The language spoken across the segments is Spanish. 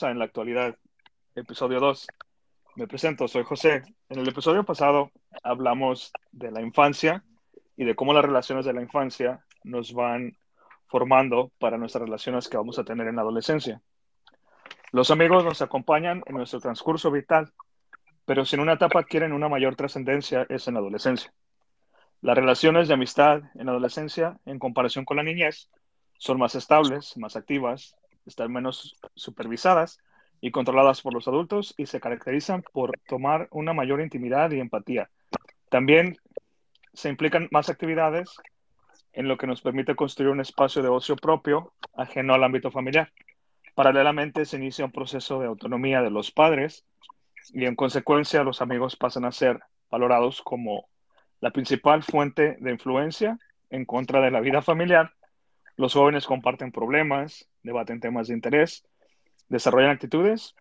En la Actualidad, episodio 2. Me presento, soy José. En el episodio pasado hablamos de la infancia y de cómo las relaciones de la infancia nos van formando para nuestras relaciones que vamos a tener en la adolescencia. Los amigos nos acompañan en nuestro transcurso vital, pero si en una etapa adquieren una mayor trascendencia es en la adolescencia. Las relaciones de amistad en la adolescencia, en comparación con la niñez, son más estables, más activas, están menos supervisadas y controladas por los adultos y se caracterizan por tomar una mayor intimidad y empatía. También se implican más actividades en lo que nos permite construir un espacio de ocio propio ajeno al ámbito familiar. Paralelamente se inicia un proceso de autonomía de los padres y en consecuencia los amigos pasan a ser valorados como la principal fuente de influencia en contra de la vida familiar. Los jóvenes comparten problemas, debaten temas de interés, desarrollan actitudes,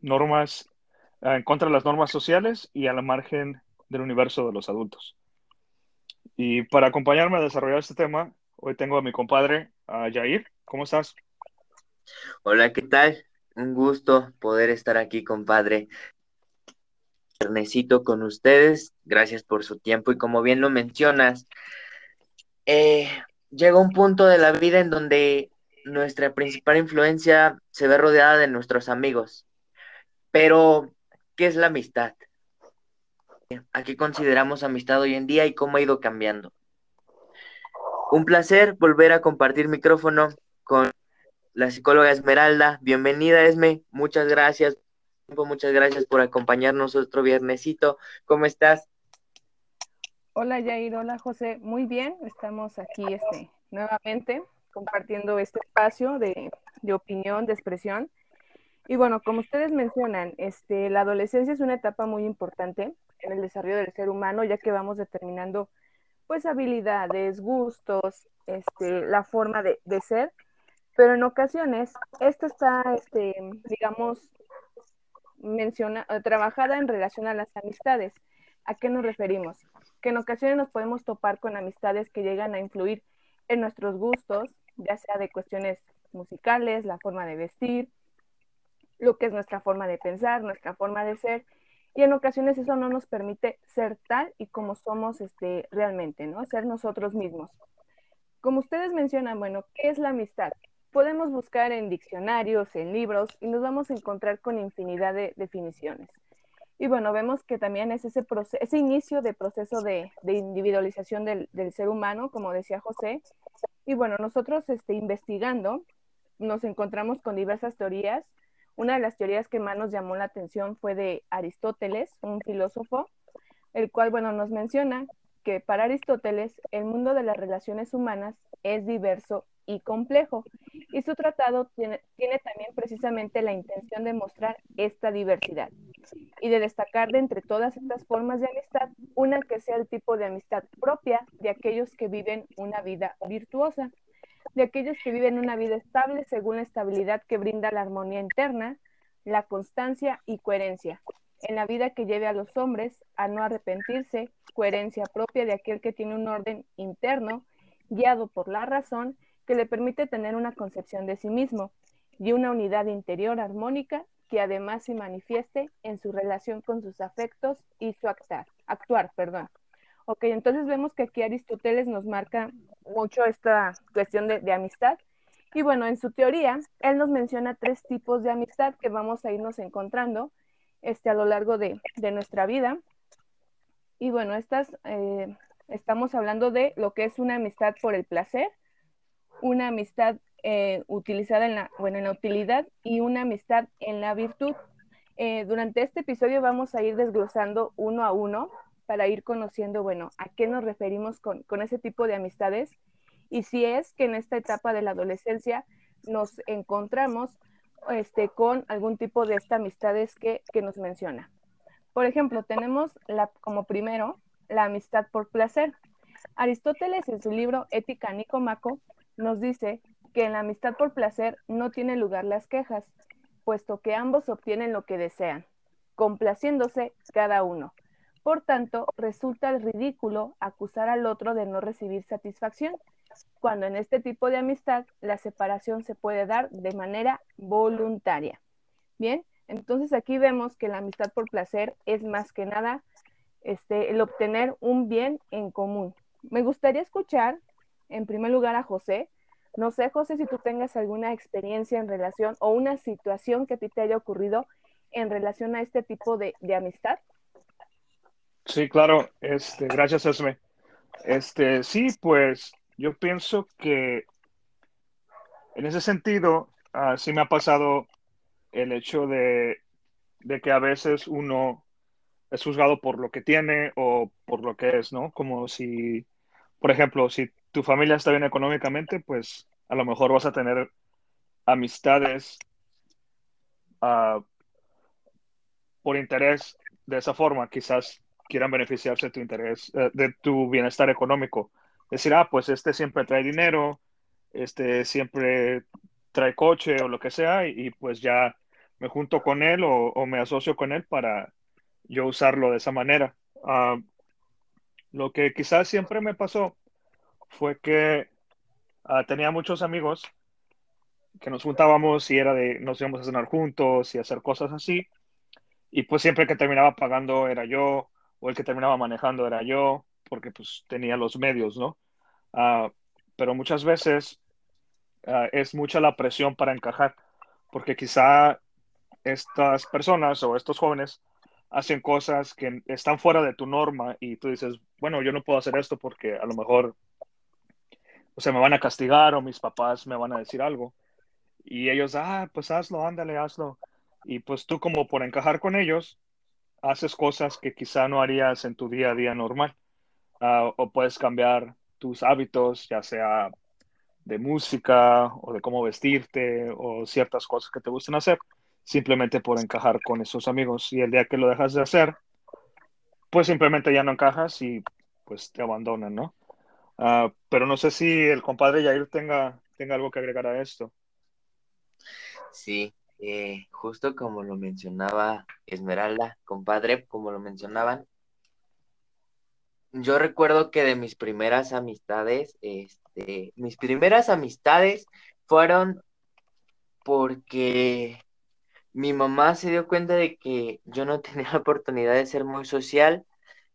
normas eh, en contra de las normas sociales y a la margen del universo de los adultos. Y para acompañarme a desarrollar este tema, hoy tengo a mi compadre, a Jair. ¿Cómo estás? Hola, ¿qué tal? Un gusto poder estar aquí, compadre. Ernecito con ustedes. Gracias por su tiempo y como bien lo mencionas, eh, llega un punto de la vida en donde nuestra principal influencia se ve rodeada de nuestros amigos. Pero, ¿qué es la amistad? ¿A qué consideramos amistad hoy en día y cómo ha ido cambiando? Un placer volver a compartir micrófono con la psicóloga Esmeralda. Bienvenida, Esme. Muchas gracias. Muchas gracias por acompañarnos otro viernesito. ¿Cómo estás? Hola, Jair. Hola, José. Muy bien. Estamos aquí este, nuevamente compartiendo este espacio de, de opinión, de expresión. Y bueno, como ustedes mencionan, este, la adolescencia es una etapa muy importante en el desarrollo del ser humano, ya que vamos determinando pues habilidades, gustos, este, la forma de, de ser, pero en ocasiones esto está, este, digamos, menciona, trabajada en relación a las amistades. ¿A qué nos referimos? Que en ocasiones nos podemos topar con amistades que llegan a influir en nuestros gustos, ya sea de cuestiones musicales, la forma de vestir, lo que es nuestra forma de pensar, nuestra forma de ser, y en ocasiones eso no nos permite ser tal y como somos este, realmente, ¿no? Ser nosotros mismos. Como ustedes mencionan, bueno, ¿qué es la amistad? Podemos buscar en diccionarios, en libros, y nos vamos a encontrar con infinidad de definiciones. Y bueno, vemos que también es ese, ese inicio de proceso de, de individualización del, del, ser humano, como decía José. Y bueno, nosotros este, investigando nos encontramos con diversas teorías una de las teorías que más nos llamó la atención fue de Aristóteles, un filósofo, el cual, bueno, nos menciona que para Aristóteles el mundo de las relaciones humanas es diverso y complejo. Y su tratado tiene, tiene, también precisamente la intención de mostrar esta diversidad y de destacar de entre todas estas formas de amistad una que sea el tipo de amistad propia de aquellos que viven una vida virtuosa de aquellos que viven una vida estable según la estabilidad que brinda la armonía interna, la constancia y coherencia. En la vida que lleve a los hombres a no arrepentirse, coherencia propia de aquel que tiene un orden interno, guiado por la razón, que le permite tener una concepción de sí mismo y una unidad interior armónica que además se manifieste en su relación con sus afectos y su actuar. actuar perdón. Ok, entonces vemos que aquí Aristóteles nos marca mucho esta cuestión de, amistad. Y bueno, en su teoría, él nos menciona tres tipos de amistad que vamos a irnos encontrando este, a lo largo de, nuestra vida. Y bueno, estas, eh, estamos hablando de lo que es una amistad por el placer, una amistad eh, utilizada en la, bueno, en la utilidad y una amistad en la virtud. Eh, durante este episodio vamos a ir desglosando uno a uno para ir conociendo, bueno, a qué nos referimos con, ese tipo de amistades y si es que en esta etapa de la adolescencia nos encontramos este, con algún tipo de estas amistades que, nos menciona. Por ejemplo, tenemos la, como primero la amistad por placer. Aristóteles en su libro Ética Nicomaco nos dice que en la amistad por placer no tiene lugar las quejas, puesto que ambos obtienen lo que desean, complaciéndose cada uno. Por tanto, resulta ridículo acusar al otro de no recibir satisfacción, cuando en este tipo de amistad la separación se puede dar de manera voluntaria. Bien, entonces aquí vemos que la amistad por placer es más que nada este, el obtener un bien en común. Me gustaría escuchar en primer lugar a José. No sé, José, si tú tengas alguna experiencia en relación o una situación que a ti te haya ocurrido en relación a este tipo de, de amistad. Sí, claro. Este, gracias, Esme. Este, sí, pues yo pienso que en ese sentido, uh, sí me ha pasado el hecho de, de, que a veces uno es juzgado por lo que tiene o por lo que es, ¿no? Como si, por ejemplo, si tu familia está bien económicamente, pues a lo mejor vas a tener amistades uh, por interés de esa forma. Quizás quieran beneficiarse de tu interés, uh, de tu bienestar económico. Decir, ah, pues este siempre trae dinero, este siempre trae coche o lo que sea, y, pues ya me junto con él o, me asocio con él para yo usarlo de esa manera. Uh, lo que quizás siempre me pasó fue que uh, tenía muchos amigos que nos juntábamos y era de nos íbamos a cenar juntos y hacer cosas así. Y pues siempre que terminaba pagando era yo, o el que terminaba manejando era yo, porque pues tenía los medios, ¿no? Uh, pero muchas veces uh, es mucha la presión para encajar, porque quizá estas personas o estos jóvenes hacen cosas que están fuera de tu norma y tú dices, bueno, yo no puedo hacer esto porque a lo mejor, o sea, me van a castigar o mis papás me van a decir algo. Y ellos, ah, pues hazlo, ándale, hazlo. Y pues tú como por encajar con ellos, haces cosas que quizá no harías en tu día a día normal. Uh, o puedes cambiar tus hábitos, ya sea de música o de cómo vestirte o ciertas cosas que te gusten hacer, simplemente por encajar con esos amigos. Y el día que lo dejas de hacer, pues simplemente ya no encajas y pues te abandonan, ¿no? Uh, pero no sé si el compadre Yair tenga, tenga algo que agregar a esto. Sí, eh, justo como lo mencionaba Esmeralda, compadre, como lo mencionaban, yo recuerdo que de mis primeras amistades, este, mis primeras amistades fueron porque mi mamá se dio cuenta de que yo no tenía la oportunidad de ser muy social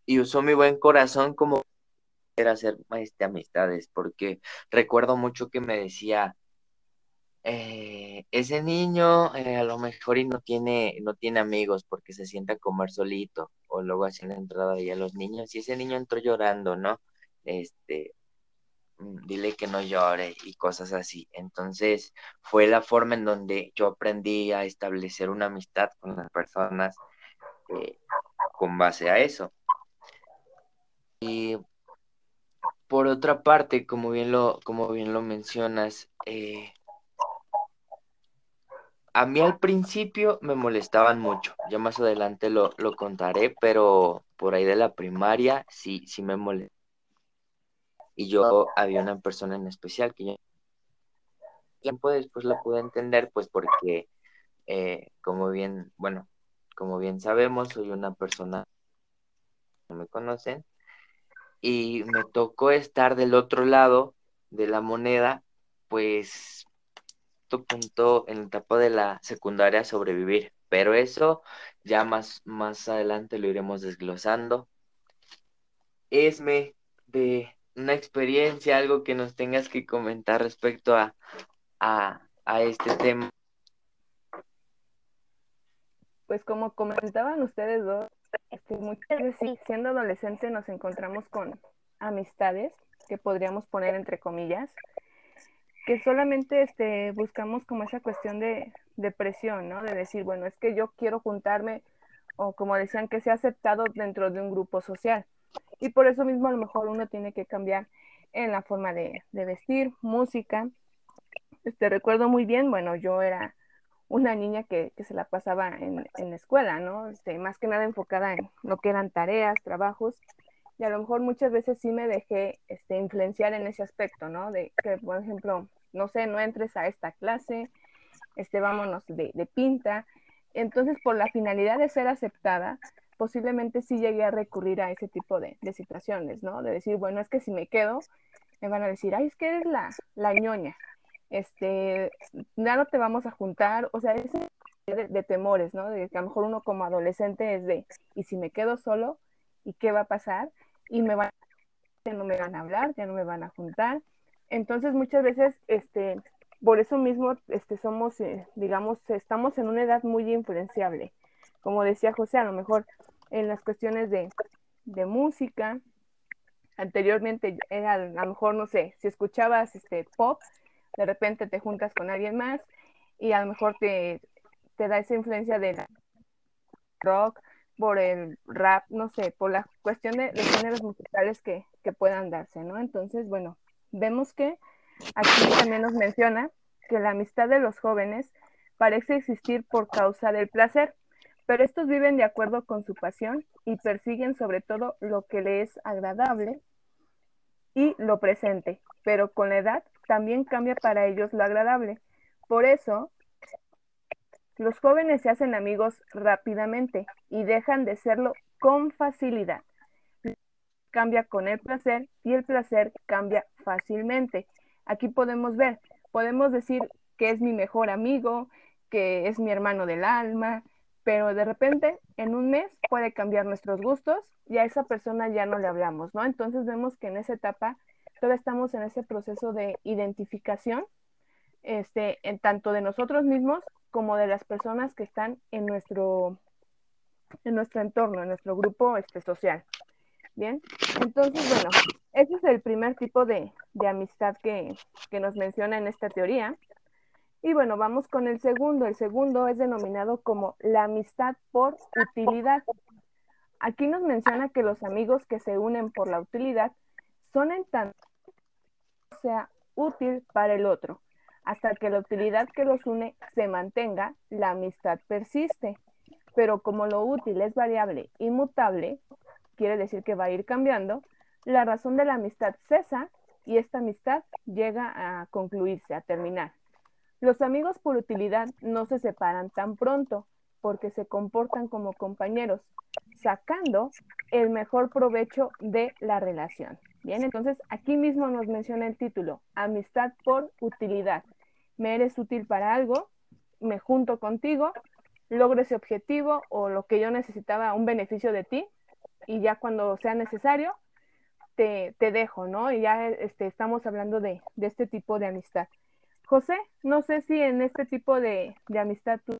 y usó mi buen corazón como para hacer este, amistades, porque recuerdo mucho que me decía, eh, ese niño eh, a lo mejor y no tiene, no tiene amigos porque se sienta a comer solito, o luego hacen la entrada ahí a los niños, y ese niño entró llorando, ¿no? Este, mm, dile que no llore y cosas así. Entonces fue la forma en donde yo aprendí a establecer una amistad con las personas eh, con base a eso. Y por otra parte, como bien lo, como bien lo mencionas, eh, a mí al principio me molestaban mucho, ya más adelante lo, lo contaré, pero por ahí de la primaria sí, sí me molestaba. Y yo había una persona en especial que yo tiempo después la pude entender, pues porque, eh, como bien, bueno, como bien sabemos, soy una persona que me conocen, y me tocó estar del otro lado de la moneda, pues punto en la etapa de la secundaria sobrevivir, pero eso ya más, más adelante lo iremos desglosando. Esme, de una experiencia, algo que nos tengas que comentar respecto a, a, a este tema. Pues como comentaban ustedes dos, este, muchas veces siendo adolescente nos encontramos con amistades que podríamos poner entre comillas, que solamente este, buscamos como esa cuestión de, de presión, ¿no? De decir, bueno, es que yo quiero juntarme, o como decían, que sea aceptado dentro de un grupo social. Y por eso mismo a lo mejor uno tiene que cambiar en la forma de, de vestir, música. Este, recuerdo muy bien, bueno, yo era una niña que, que se la pasaba en, en, la escuela, ¿no? Este, más que nada enfocada en lo que eran tareas, trabajos, y a lo mejor muchas veces sí me dejé este, influenciar en ese aspecto, ¿no? De que, por ejemplo, no sé, no entres a esta clase, este, vámonos de, de pinta. Entonces, por la finalidad de ser aceptada, posiblemente sí llegué a recurrir a ese tipo de, de, situaciones, ¿no? De decir, bueno, es que si me quedo, me van a decir, ay, es que eres la, la ñoña, este, ya no te vamos a juntar, o sea, ese de, de, temores, ¿no? De que a lo mejor uno como adolescente es de, ¿y si me quedo solo? ¿Y qué va a pasar? Y me van, ya no me van a hablar, ya no me van a juntar. Entonces muchas veces, este, por eso mismo, este, somos, eh, digamos, estamos en una edad muy influenciable. Como decía José, a lo mejor en las cuestiones de, de música, anteriormente era a lo mejor, no sé, si escuchabas este pop, de repente te juntas con alguien más y a lo mejor te, te da esa influencia del rock, por el rap, no sé, por la cuestión de, de géneros musicales que, que, puedan darse, ¿no? Entonces, bueno, vemos que aquí también nos menciona que la amistad de los jóvenes parece existir por causa del placer, pero estos viven de acuerdo con su pasión y persiguen sobre todo lo que les es agradable y lo presente, pero con la edad también cambia para ellos lo agradable. Por eso, los jóvenes se hacen amigos rápidamente y dejan de serlo con facilidad. Cambia con el placer y el placer cambia fácilmente. Aquí podemos ver, podemos decir que es mi mejor amigo, que es mi hermano del alma, pero de repente en un mes puede cambiar nuestros gustos y a esa persona ya no le hablamos, ¿no? Entonces vemos que en esa etapa todavía estamos en ese proceso de identificación, este, en tanto de nosotros mismos como de las personas que están en nuestro, en nuestro entorno, en nuestro grupo este, social. Bien, entonces, bueno, ese es el primer tipo de, de amistad que, que nos menciona en esta teoría. Y bueno, vamos con el segundo. El segundo es denominado como la amistad por utilidad. Aquí nos menciona que los amigos que se unen por la utilidad son en tanto sea útil para el otro. Hasta que la utilidad que los une se mantenga, la amistad persiste. Pero como lo útil es variable y mutable, quiere decir que va a ir cambiando, la razón de la amistad cesa y esta amistad llega a concluirse, a terminar. Los amigos por utilidad no se separan tan pronto porque se comportan como compañeros, sacando el mejor provecho de la relación. Bien, entonces aquí mismo nos menciona el título, amistad por utilidad. Me eres útil para algo, me junto contigo, logro ese objetivo o lo que yo necesitaba, un beneficio de ti, y ya cuando sea necesario, te, te dejo, ¿no? Y ya este, estamos hablando de, de, este tipo de amistad. José, no sé si en este tipo de, de amistad tú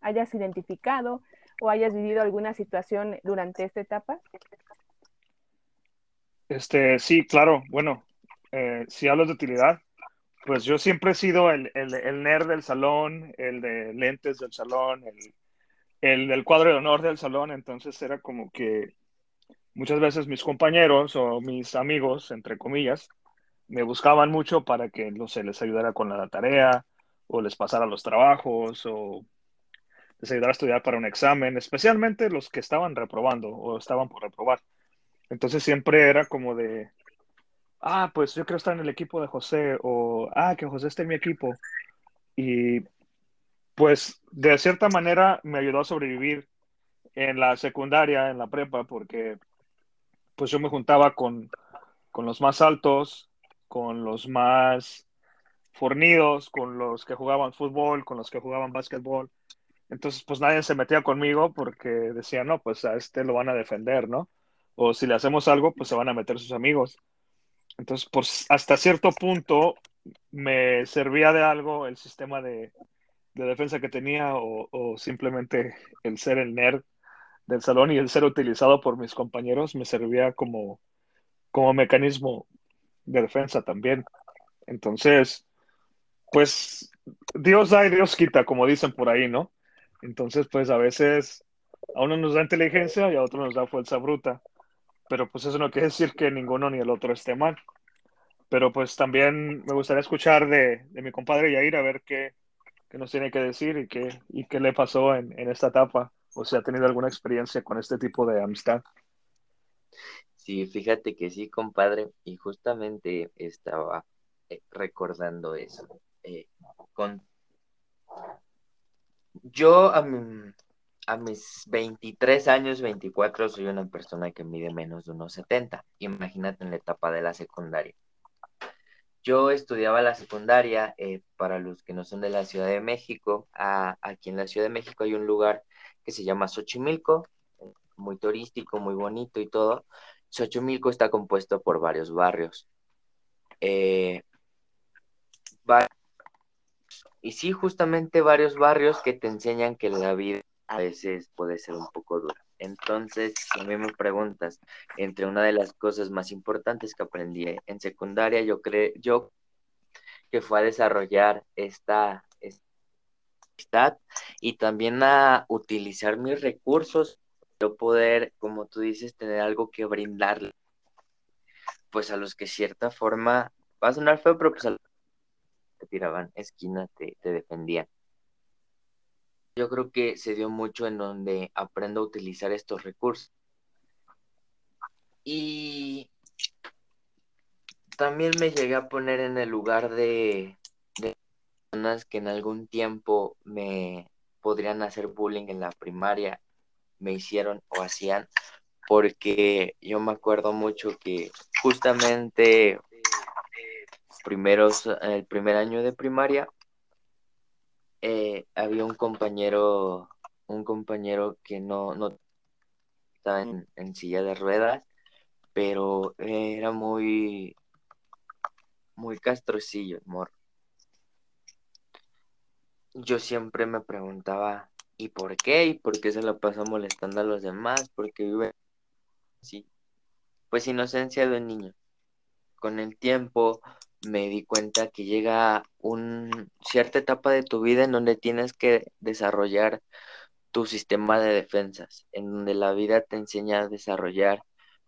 hayas identificado o hayas vivido alguna situación durante esta etapa. Este, sí, claro. Bueno, eh, si hablas de utilidad, pues yo siempre he sido el, el, nerd del salón, el de lentes del salón, el, el del cuadro de honor del salón, entonces era como que muchas veces mis compañeros o mis amigos, entre comillas, me buscaban mucho para que, no sé, les ayudara con la tarea o les pasara los trabajos o les ayudara a estudiar para un examen, especialmente los que estaban reprobando o estaban por reprobar. Entonces siempre era como de, ah, pues yo quiero estar en el equipo de José o, ah, que José esté en mi equipo. Y pues de cierta manera me ayudó a sobrevivir en la secundaria, en la prepa, porque pues yo me juntaba con, con los más altos, con los más fornidos, con los que jugaban fútbol, con los que jugaban básquetbol. Entonces, pues nadie se metía conmigo porque decía, no, pues a este lo van a defender, ¿no? o si le hacemos algo, pues se van a meter sus amigos. Entonces, pues hasta cierto punto me servía de algo el sistema de, de defensa que tenía o, o, simplemente el ser el nerd del salón y el ser utilizado por mis compañeros me servía como, como mecanismo de defensa también. Entonces, pues Dios da y Dios quita, como dicen por ahí, ¿no? Entonces, pues a veces a uno nos da inteligencia y a otro nos da fuerza bruta pero pues eso no quiere decir que ninguno ni el otro esté mal. Pero pues también me gustaría escuchar de, de mi compadre Yair a ver qué, qué, nos tiene que decir y qué, y qué le pasó en, en esta etapa, o si ha tenido alguna experiencia con este tipo de amistad. Sí, fíjate que sí, compadre, y justamente estaba eh, recordando eso. Eh, con... Yo, um, a mis 23 años, 24, soy una persona que mide menos de unos 70. Imagínate en la etapa de la secundaria. yo estudiaba la secundaria, eh, para los que no son de la Ciudad de México, aquí en la Ciudad de México hay un lugar que se llama Xochimilco, muy turístico, muy bonito y todo. Xochimilco está compuesto por varios barrios. Eh, y sí, justamente varios barrios que te enseñan que la vida a veces puede ser un poco dura. Entonces, si a mí me preguntas, entre una de las cosas más importantes que aprendí en secundaria, yo creo, yo que fue a desarrollar esta, esta y también a utilizar mis recursos, yo poder, como tú dices, tener algo que brindarle, pues a los que cierta forma, va a sonar feo, pero pues a los que te tiraban esquina, te, te defendían. Yo creo que se dio mucho en donde aprendo a utilizar estos recursos. Y también me llegué a poner en el lugar de, personas que en algún tiempo me podrían hacer bullying en la primaria, me hicieron o hacían, porque yo me acuerdo mucho que justamente primeros, el primer año de primaria eh, había un compañero, un compañero que no, no estaba en, silla de ruedas, pero era muy, muy castrocillo, amor. Yo siempre me preguntaba, ¿y por qué? ¿Y por qué se lo pasa molestando a los demás? Porque vive así. Pues inocencia de un niño. Con el tiempo me di cuenta que llega un cierta etapa de tu vida en donde tienes que desarrollar tu sistema de defensas, en donde la vida te enseña a desarrollar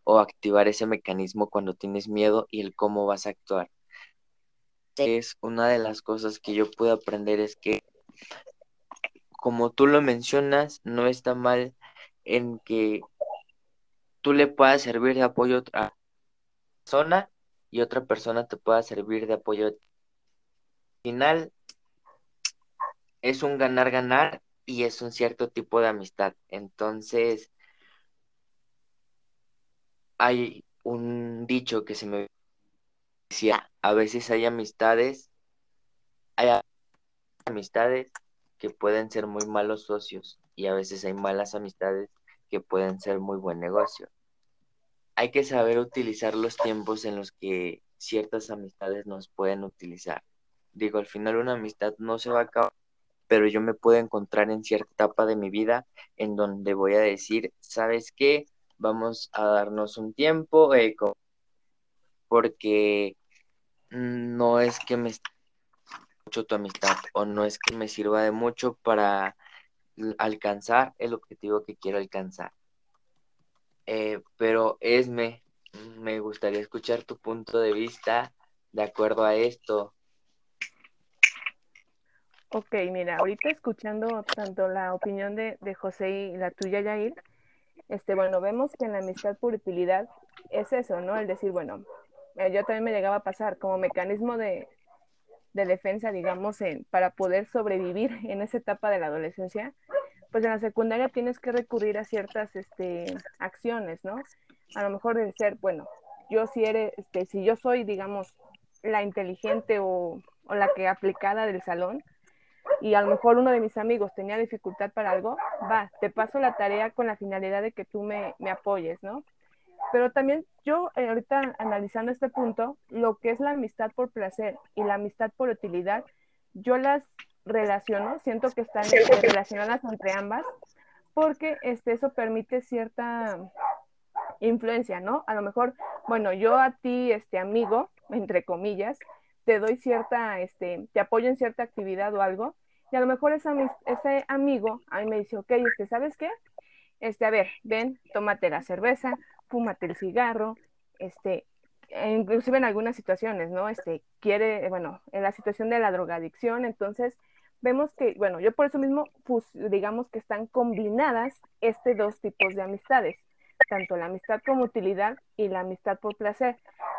o activar ese mecanismo cuando tienes miedo y el cómo vas a actuar. Es una de las cosas que yo pude aprender es que como tú lo mencionas, no está mal en que tú le puedas servir de apoyo a otra persona y otra persona te pueda servir de apoyo. Al final es un ganar-ganar y es un cierto tipo de amistad. Entonces, hay un dicho que se me decía, a veces hay amistades, hay amistades que pueden ser muy malos socios y a veces hay malas amistades que pueden ser muy buen negocio hay que saber utilizar los tiempos en los que ciertas amistades nos pueden utilizar. Digo, al final una amistad no se va a acabar, pero yo me puedo encontrar en cierta etapa de mi vida en donde voy a decir, ¿sabes qué? Vamos a darnos un tiempo, eh, porque no es que me mucho tu amistad o no es que me sirva de mucho para alcanzar el objetivo que quiero alcanzar. Eh, pero Esme, me gustaría escuchar tu punto de vista de acuerdo a esto. Ok, mira, ahorita escuchando tanto la opinión de, José y la tuya, Yair, este, bueno, vemos que en la amistad por utilidad es eso, ¿no? El decir, bueno, eh, yo también me llegaba a pasar como mecanismo de, de defensa, digamos, en, para poder sobrevivir en esa etapa de la adolescencia, pues en la secundaria tienes que recurrir a ciertas este, acciones, ¿no? A lo mejor de ser, bueno, yo si eres, este, si yo soy, digamos, la inteligente o, o la que aplicada del salón, y a lo mejor uno de mis amigos tenía dificultad para algo, va, te paso la tarea con la finalidad de que tú me, me apoyes, ¿no? Pero también yo eh, ahorita analizando este punto, lo que es la amistad por placer y la amistad por utilidad, yo las relaciono, siento que están relacionadas entre ambas, porque este, eso permite cierta influencia, ¿no? A lo mejor, bueno, yo a ti, este amigo, entre comillas, te doy cierta, este, te apoyo en cierta actividad o algo, y a lo mejor ese, ese amigo a mí me dice, ok, este, ¿sabes qué? Este, a ver, ven, tómate la cerveza, fúmate el cigarro, este, e inclusive en algunas situaciones, ¿no? Este, quiere, bueno, en la situación de la drogadicción, entonces, vemos que, bueno, yo por eso mismo, pues, digamos que están combinadas este dos tipos de amistades, tanto la amistad como utilidad y la amistad por placer,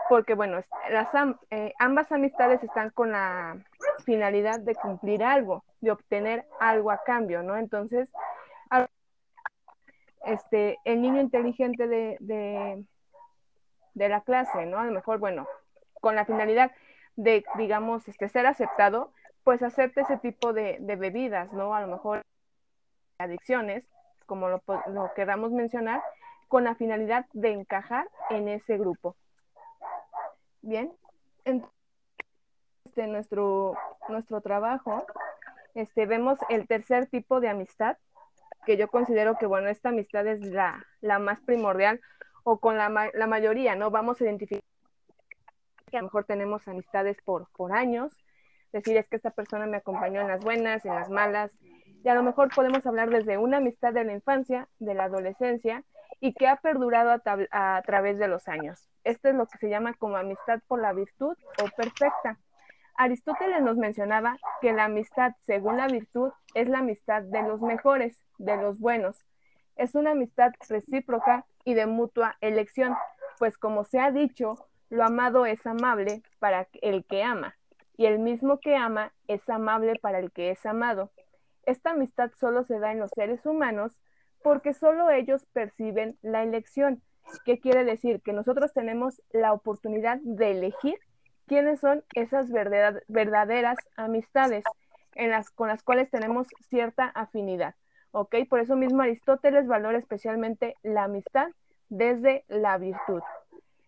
porque, bueno, las, eh, ambas amistades están con la finalidad de cumplir algo, de obtener algo a cambio, ¿no? Entonces, este, el niño inteligente de, de, la clase, ¿no? A lo mejor, bueno, con la finalidad, de, digamos, este, ser aceptado, pues hacerte ese tipo de, bebidas, ¿no? A lo mejor adicciones, como lo, lo queramos mencionar, con la finalidad de encajar en ese grupo. Bien, entonces, este, nuestro, nuestro trabajo, este, vemos el tercer tipo de amistad, que yo considero que, bueno, esta amistad es la, la más primordial, o con la, la mayoría, ¿no? Vamos a identificar que a lo mejor tenemos amistades por, por años, decir es que esta persona me acompañó en las buenas, en las malas, y a lo mejor podemos hablar desde una amistad de la infancia, de la adolescencia, y que ha perdurado a, a, través de los años. Esto es lo que se llama como amistad por la virtud o perfecta. Aristóteles nos mencionaba que la amistad, según la virtud, es la amistad de los mejores, de los buenos. Es una amistad recíproca y de mutua elección, pues como se ha dicho, lo amado es amable para el que ama, y el mismo que ama es amable para el que es amado. Esta amistad solo se da en los seres humanos porque solo ellos perciben la elección. ¿Qué quiere decir? Que nosotros tenemos la oportunidad de elegir quiénes son esas verdaderas amistades en las, con las cuales tenemos cierta afinidad. ¿Ok? Por eso mismo Aristóteles valora especialmente la amistad desde la virtud.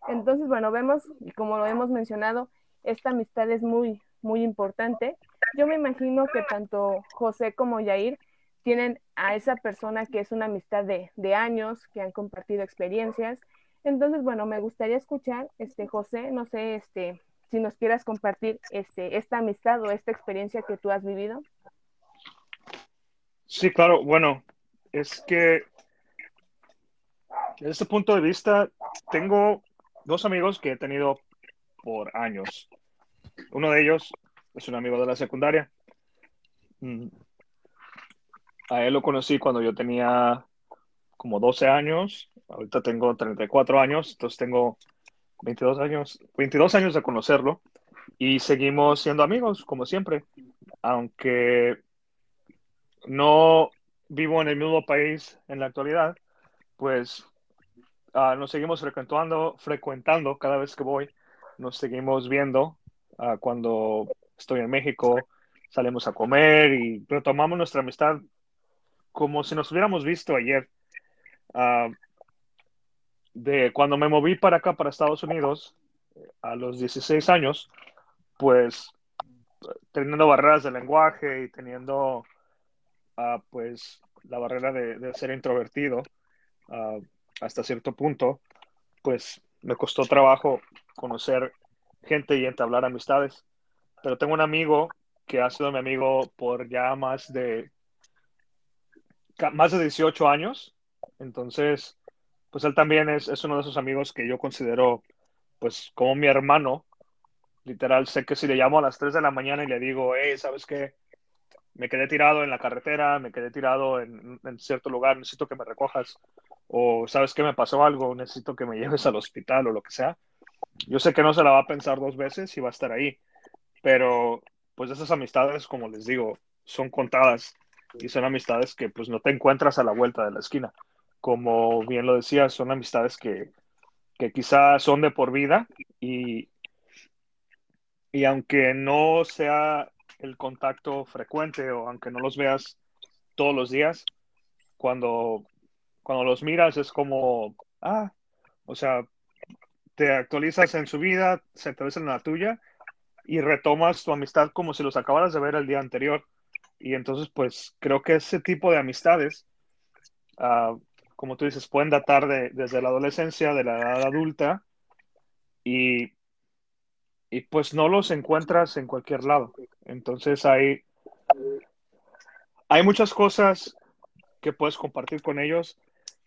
Entonces, bueno, vemos, y como lo hemos mencionado, esta amistad es muy, muy importante. Yo me imagino que tanto José como Yair tienen a esa persona que es una amistad de, de años, que han compartido experiencias. Entonces, bueno, me gustaría escuchar, este, José, no sé, este, si nos quieras compartir este, esta amistad o esta experiencia que tú has vivido. Sí, claro. Bueno, es que desde este punto de vista, tengo dos amigos que he tenido por años. Uno de ellos es un amigo de la secundaria. Mm. A él lo conocí cuando yo tenía como 12 años. Ahorita tengo 34 años, entonces tengo 22 años, 22 años de conocerlo y seguimos siendo amigos, como siempre. Aunque no vivo en el mismo país en la actualidad, pues uh, nos seguimos frecuentando, frecuentando cada vez que voy, nos seguimos viendo uh, cuando estoy en México, salimos a comer y retomamos nuestra amistad como si nos hubiéramos visto ayer. Uh, de cuando me moví para acá, para Estados Unidos, a los 16 años, pues teniendo barreras de lenguaje y teniendo pues la barrera de, ser introvertido, hasta cierto punto, pues me costó trabajo conocer gente y entablar amistades. Pero tengo un amigo que ha sido mi amigo por ya más de más de 18 años. Entonces, pues él también es, es uno de esos amigos que yo considero pues como mi hermano. Literal, sé que si le llamo a las 3 de la mañana y le digo, hey, ¿sabes qué? Me quedé tirado en la carretera, me quedé tirado en, en cierto lugar, necesito que me recojas o sabes que me pasó algo, necesito que me lleves al hospital o lo que sea. Yo sé que no se la va a pensar dos veces y va a estar ahí, pero pues esas amistades, como les digo, son contadas y son amistades que pues no te encuentras a la vuelta de la esquina. Como bien lo decía, son amistades que, que quizás son de por vida y, y aunque no sea el contacto frecuente o aunque no los veas todos los días, cuando cuando los miras es como, ah, o sea, te actualizas en su vida, se actualizan en la tuya y retomas tu amistad como si los acabaras de ver el día anterior. Y entonces, pues creo que ese tipo de amistades, uh, como tú dices, pueden datar de, desde la adolescencia, de la edad adulta, y, y pues no los encuentras en cualquier lado. Entonces hay, hay muchas cosas que puedes compartir con ellos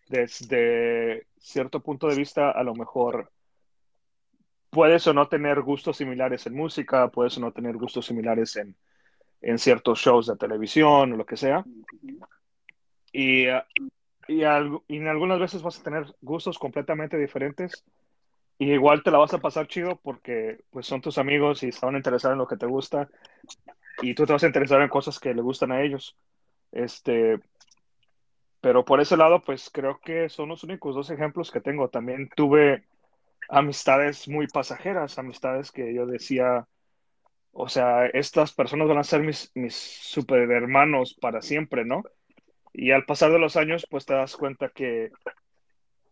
desde cierto punto de vista, a lo mejor puedes o no tener gustos similares en música, puedes o no tener gustos similares en, en ciertos shows de televisión o lo que sea. Y, y, y, algunas veces vas a tener gustos completamente diferentes. Y igual te la vas a pasar chido porque pues son tus amigos y estaban interesados en lo que te gusta y tú te vas a interesar en cosas que le gustan a ellos. Este, pero por ese lado, pues creo que son los únicos dos ejemplos que tengo. También tuve amistades muy pasajeras, amistades que yo decía, o sea, estas personas van a ser mis, mis super hermanos para siempre, ¿no? Y al pasar de los años, pues te das cuenta que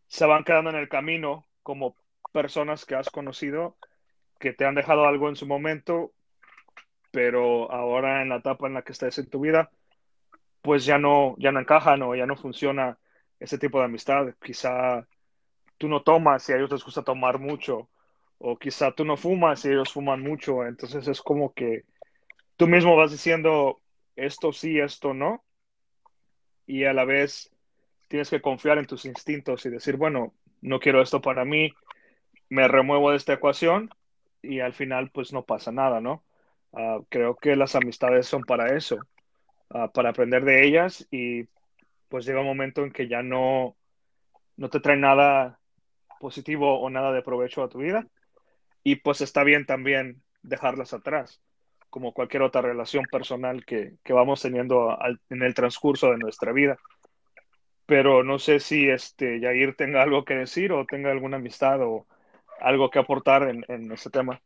se van quedando en el camino como personas que has conocido, que te han dejado algo en su momento, pero ahora en la etapa en la que estás en tu vida, pues ya no, ya no encajan o ya no funciona ese tipo de amistad. Quizá tú no tomas y a ellos les gusta tomar mucho, o quizá tú no fumas y ellos fuman mucho. Entonces es como que tú mismo vas diciendo esto sí, esto no, y a la vez tienes que confiar en tus instintos y decir, bueno, no quiero esto para mí, me remuevo de esta ecuación y al final pues no pasa nada, ¿no? Ah, creo que las amistades son para eso, ah, para aprender de ellas y pues llega un momento en que ya no, no te trae nada positivo o nada de provecho a tu vida y pues está bien también dejarlas atrás, como cualquier otra relación personal que, que vamos teniendo en el transcurso de nuestra vida. Pero no sé si este Yair tenga algo que decir o tenga alguna amistad o algo que aportar en, en ese tema.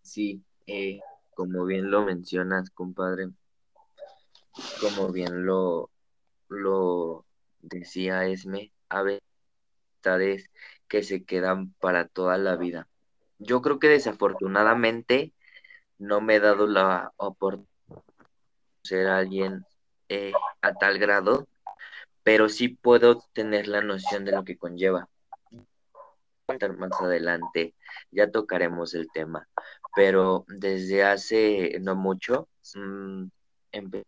Sí, eh, como bien lo mencionas, compadre, como bien lo, lo decía Esme, amistades que se quedan para toda la vida. Yo creo que desafortunadamente no me he dado la oportunidad de ser alguien eh, a tal grado, pero sí puedo tener la noción de lo que conlleva más adelante, ya tocaremos el tema, pero desde hace no mucho mmm, empecé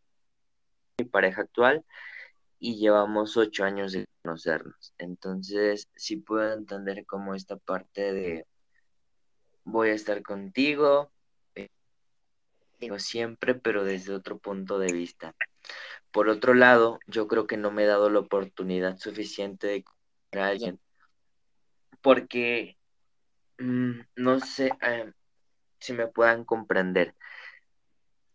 mi pareja actual y llevamos ocho años de conocernos. Entonces, sí puedo entender como esta parte de voy a estar contigo, siempre, pero desde otro punto de vista. Por otro lado, yo creo que no me he dado la oportunidad suficiente de conocer a alguien porque mm, no sé eh, si me puedan comprender.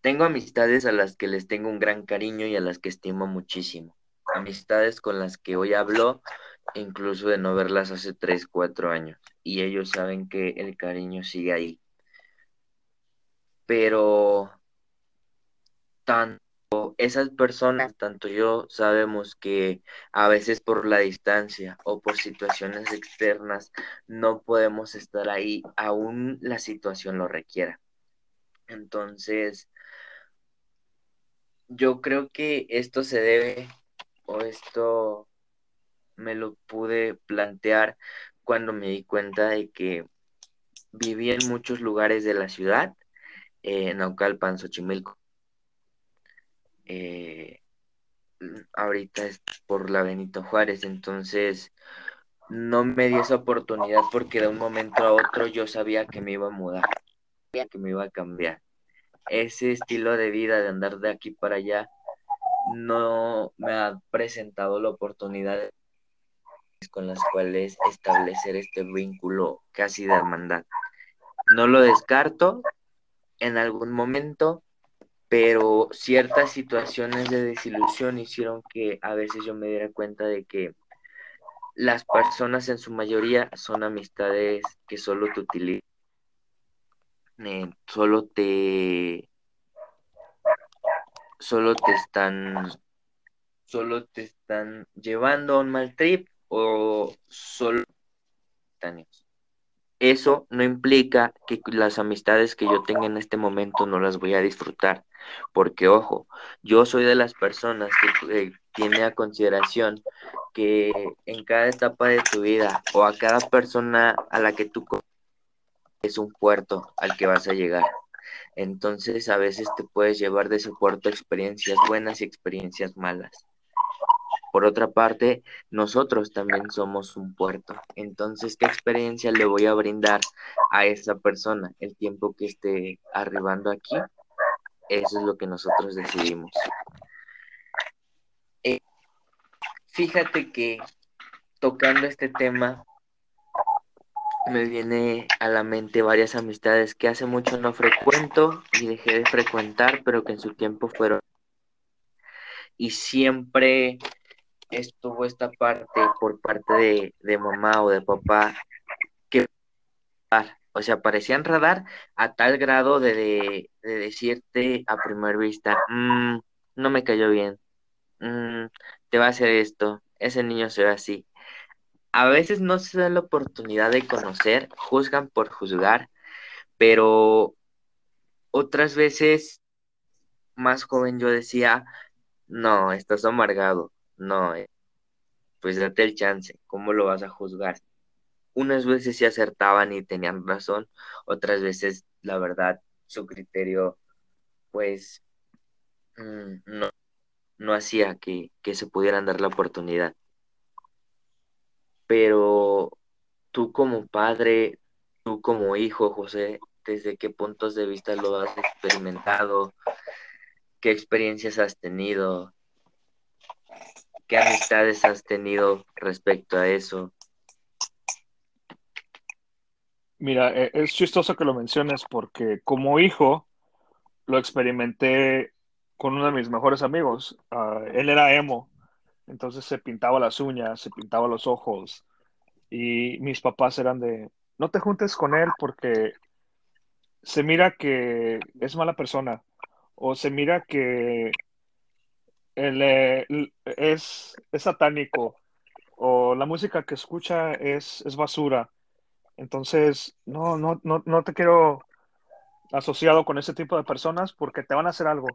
Tengo amistades a las que les tengo un gran cariño y a las que estimo muchísimo. Amistades con las que hoy hablo, incluso de no verlas hace 3, 4 años. Y ellos saben que el cariño sigue ahí. Pero tan esas personas, tanto yo, sabemos que a veces por la distancia o por situaciones externas no podemos estar ahí, aún la situación lo requiera. Entonces, yo creo que esto se debe, o esto me lo pude plantear cuando me di cuenta de que viví en muchos lugares de la ciudad, en Naucalpan, Xochimilco, eh, ahorita es por la Benito Juárez, entonces no me di esa oportunidad porque de un momento a otro yo sabía que me iba a mudar, que me iba a cambiar. Ese estilo de vida de andar de aquí para allá no me ha presentado la oportunidad con las cuales establecer este vínculo casi de hermandad. No lo descarto, en algún momento pero ciertas situaciones de desilusión hicieron que a veces yo me diera cuenta de que las personas en su mayoría son amistades que solo te utilizan, eh, solo te solo te están solo te están llevando a un mal trip o solo eso no implica que las amistades que yo tenga en este momento no las voy a disfrutar, porque ojo, yo soy de las personas que eh, tiene a consideración que en cada etapa de tu vida o a cada persona a la que tú es un puerto al que vas a llegar. Entonces a veces te puedes llevar de ese puerto experiencias buenas y experiencias malas. Por otra parte, nosotros también somos un puerto. Entonces, ¿qué experiencia le voy a brindar a esa persona el tiempo que esté arribando aquí? Eso es lo que nosotros decidimos. Eh, fíjate que tocando este tema, me viene a la mente varias amistades que hace mucho no frecuento y dejé de frecuentar, pero que en su tiempo fueron. Y siempre estuvo esta parte por parte de, mamá o de papá que O sea, parecían radar a tal grado de, decirte a primera vista, mm, no me cayó bien, mm, te va a hacer esto, ese niño se ve así. A veces no se da la oportunidad de conocer, juzgan por juzgar, pero otras veces más joven yo decía, no, estás amargado, no, eh, pues date el chance, ¿cómo lo vas a juzgar? Unas veces sí acertaban y tenían razón, otras veces, la verdad, su criterio, pues, mm, no, no hacía que, que se pudieran dar la oportunidad. Pero tú como padre, tú como hijo, José, ¿desde qué puntos de vista lo has experimentado? ¿Qué experiencias has tenido? ¿Qué amistades has tenido respecto a eso? Mira, e, es chistoso que lo menciones porque como hijo lo experimenté con uno de mis mejores amigos. Ah, él era emo, entonces se pintaba las uñas, se pintaba los ojos y mis papás eran de, no te juntes con él porque se mira que es mala persona o se mira que él, eh, es, es satánico o la música que escucha es, es basura. Entonces, no, no, no, no te quiero asociado con ese tipo de personas porque te van a hacer algo.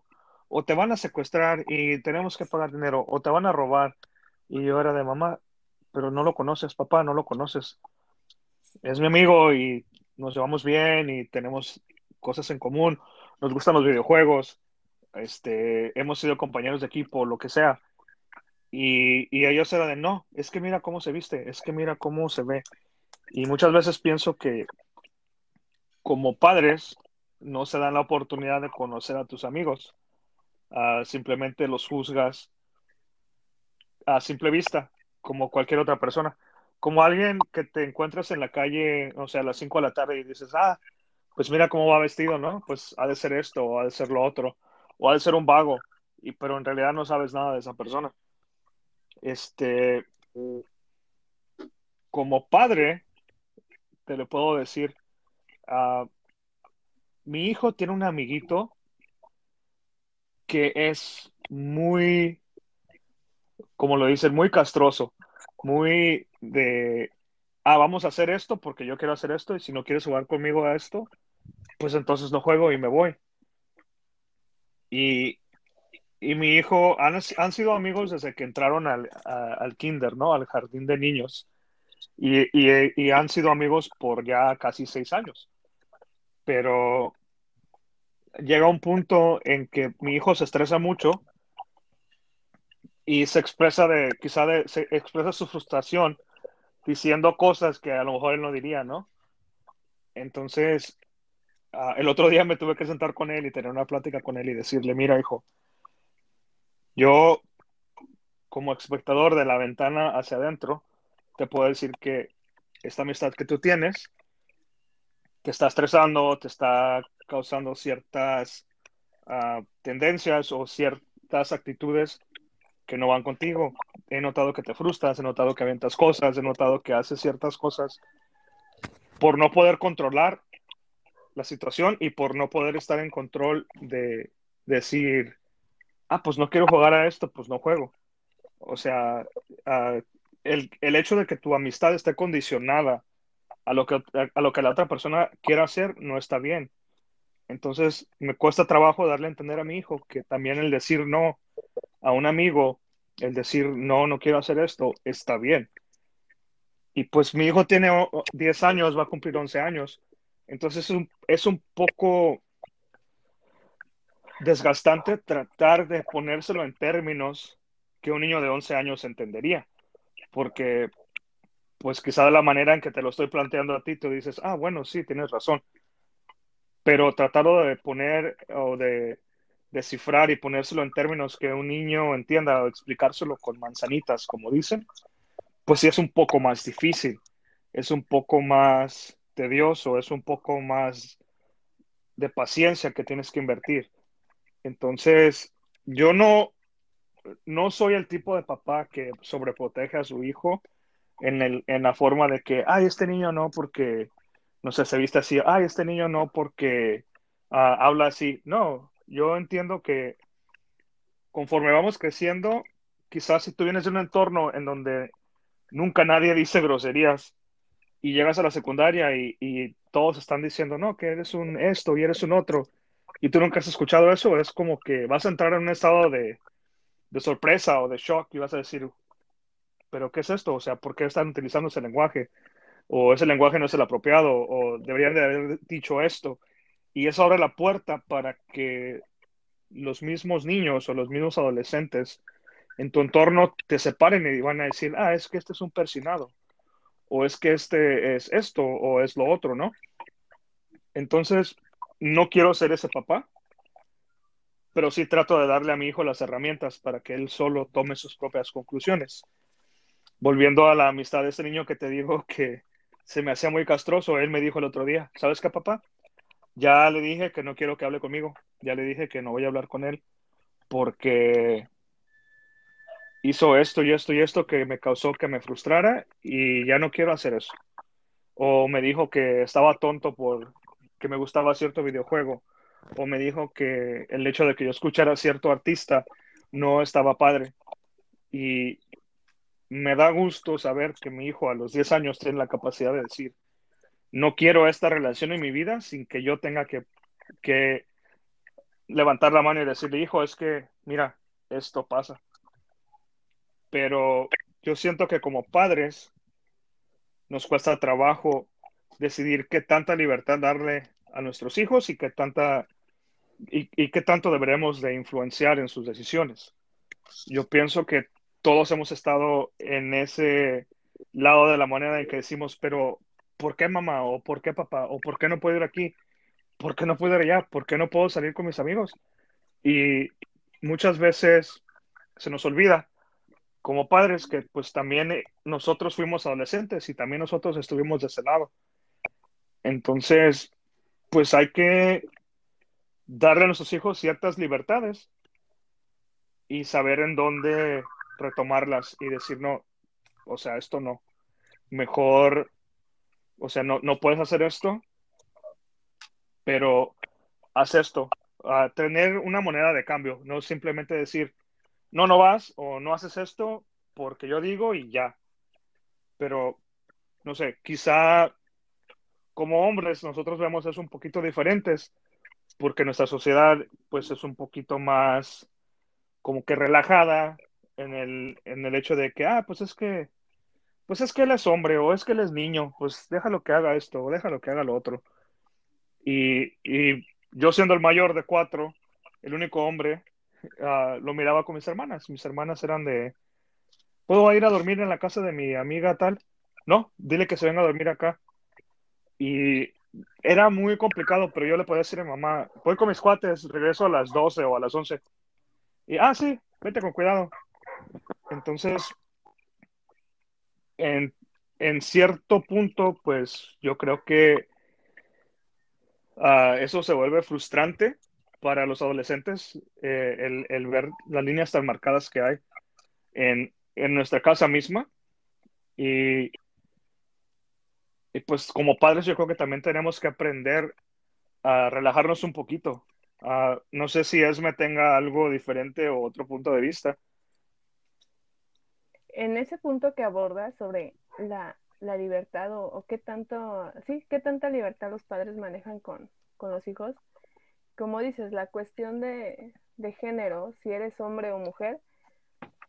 O te van a secuestrar y tenemos que pagar dinero, o te van a robar. Y yo era de mamá, pero no lo conoces, papá, no lo conoces. Es mi amigo y nos llevamos bien y tenemos cosas en común. Nos gustan los videojuegos. Este, hemos sido compañeros de equipo, lo que sea. Y, y ellos eran de, no, es que mira cómo se viste, es que mira cómo se ve. Y muchas veces pienso que como padres no se dan la oportunidad de conocer a tus amigos. Ah, simplemente los juzgas a simple vista, como cualquier otra persona. Como alguien que te encuentras en la calle, o sea, a las 5 de la tarde y dices, ah, pues mira cómo va vestido, ¿no? Pues ha de ser esto, o ha de ser lo otro, o de ser un vago, y, pero en realidad no sabes nada de esa persona. Este, como padre, te lo puedo decir, uh, mi hijo tiene un amiguito que es muy, como lo dicen, muy castroso, muy de, ah, vamos a hacer esto porque yo quiero hacer esto y si no quieres jugar conmigo a esto, pues entonces no juego y me voy. Y, y mi hijo han, han, sido amigos desde que entraron al, al kinder, ¿no? Al jardín de niños. Y, y, y, han sido amigos por ya casi seis años. Pero llega un punto en que mi hijo se estresa mucho y se expresa de, quizá de, se expresa su frustración diciendo cosas que a lo mejor él no diría, ¿no? Entonces, uh, el otro día me tuve que sentar con él y tener una plática con él y decirle, mira, hijo, yo como espectador de la ventana hacia adentro, te puedo decir que esta amistad que tú tienes te está estresando, te está causando ciertas uh, tendencias o ciertas actitudes que no van contigo. He notado que te frustras, he notado que aventas cosas, he notado que haces ciertas cosas por no poder controlar la situación y por no poder estar en control de decir, ah, pues no quiero jugar a esto, pues no juego. O sea, el, el, hecho de que tu amistad esté condicionada a lo, que, a lo que la otra persona quiera hacer no está bien. Entonces, me cuesta trabajo darle a entender a mi hijo que también el decir no a un amigo, el decir no, no quiero hacer esto, está bien. Y pues mi hijo tiene 10 años, va a cumplir 11 años. Entonces es un, poco desgastante tratar de ponérselo en términos que un niño de 11 años entendería. Porque pues quizá de la manera en que te lo estoy planteando a ti, tú dices, ah, bueno, sí, tienes razón. Pero tratarlo de poner o de descifrar y ponérselo en términos que un niño entienda o explicárselo con manzanitas, como dicen, pues sí es un poco más difícil, es un poco más tedioso, es un poco más de paciencia que tienes que invertir. Entonces, yo no, no soy el tipo de papá que sobreprotege a su hijo en, el, en la forma de que, ay, este niño no, porque no sé, se viste así, ay, este niño no porque ah, habla así. No, yo entiendo que conforme vamos creciendo, quizás si tú vienes de un entorno en donde nunca nadie dice groserías y llegas a la secundaria y, todos están diciendo, no, que eres un esto y eres un otro, y tú nunca has escuchado eso, es como que vas a entrar en un estado de, de sorpresa o de shock y vas a decir, pero ¿qué es esto? O sea, ¿por qué están utilizando ese lenguaje? O ese lenguaje no es el apropiado, o deberían de haber dicho esto. Y eso abre la puerta para que los mismos niños o los mismos adolescentes en tu entorno te separen y van a decir, ah, es que este es un persinado, o es que este es esto, o es lo otro, ¿no? Entonces, no quiero ser ese papá, pero sí trato de darle a mi hijo las herramientas para que él solo tome sus propias conclusiones. Volviendo a la amistad de ese niño que te digo que se me hacía muy castroso, él me dijo el otro día, ¿sabes qué, papá? Ya le dije que no quiero que hable conmigo, ya le dije que no voy a hablar con él porque hizo esto y esto y esto que me causó que me frustrara y ya no quiero hacer eso. O me dijo que estaba tonto por que me gustaba cierto videojuego. O me dijo que el hecho de que yo escuchara a cierto artista no estaba padre. Y me da gusto saber que mi hijo a los 10 años tiene la capacidad de decir, no quiero esta relación en mi vida sin que yo tenga que, que levantar la mano y decirle, hijo, es que, mira, esto pasa pero yo siento que como padres nos cuesta trabajo decidir qué tanta libertad darle a nuestros hijos y qué tanta y, qué tanto deberemos de influenciar en sus decisiones. Yo pienso que todos hemos estado en ese lado de la moneda en que decimos, pero ¿por qué mamá? ¿O por qué papá? ¿O por qué no puedo ir aquí? ¿Por qué no puedo ir allá? ¿Por qué no puedo salir con mis amigos? Y muchas veces se nos olvida como padres que pues también eh, nosotros fuimos adolescentes y también nosotros estuvimos de ese lado. Entonces, pues hay que darle a nuestros hijos ciertas libertades y saber en dónde retomarlas y decir, no, o sea, esto no. Mejor, o sea, no, no puedes hacer esto, pero haz esto. a tener una moneda de cambio, no simplemente decir, no, no vas o no haces esto porque yo digo y ya. Pero, no sé, quizá como hombres nosotros vemos eso un poquito diferentes porque nuestra sociedad pues es un poquito más como que relajada en el, en el hecho de que, ah, pues es que, pues es que él es hombre o es que él es niño, pues déjalo que haga esto o déjalo que haga lo otro. Y, y yo siendo el mayor de cuatro, el único hombre, Ah, lo miraba con mis hermanas. Mis hermanas eran de, ¿puedo ir a dormir en la casa de mi amiga tal? No, dile que se venga a dormir acá. Y era muy complicado, pero yo le podía decir a mi mamá, voy con mis cuates, regreso a las 12 o a las 11. Y, ah, sí, vete con cuidado. Entonces, en, en cierto punto, pues yo creo que uh, eso se vuelve frustrante para los adolescentes eh, el, ver las líneas tan marcadas que hay en, nuestra casa misma. Y, pues como padres yo creo que también tenemos que aprender a relajarnos un poquito. no sé si Esme tenga algo diferente o otro punto de vista. En ese punto que aborda sobre la, libertad o, qué tanto, sí, qué tanta libertad los padres manejan con los hijos, como dices, la cuestión de, género, si eres hombre o mujer,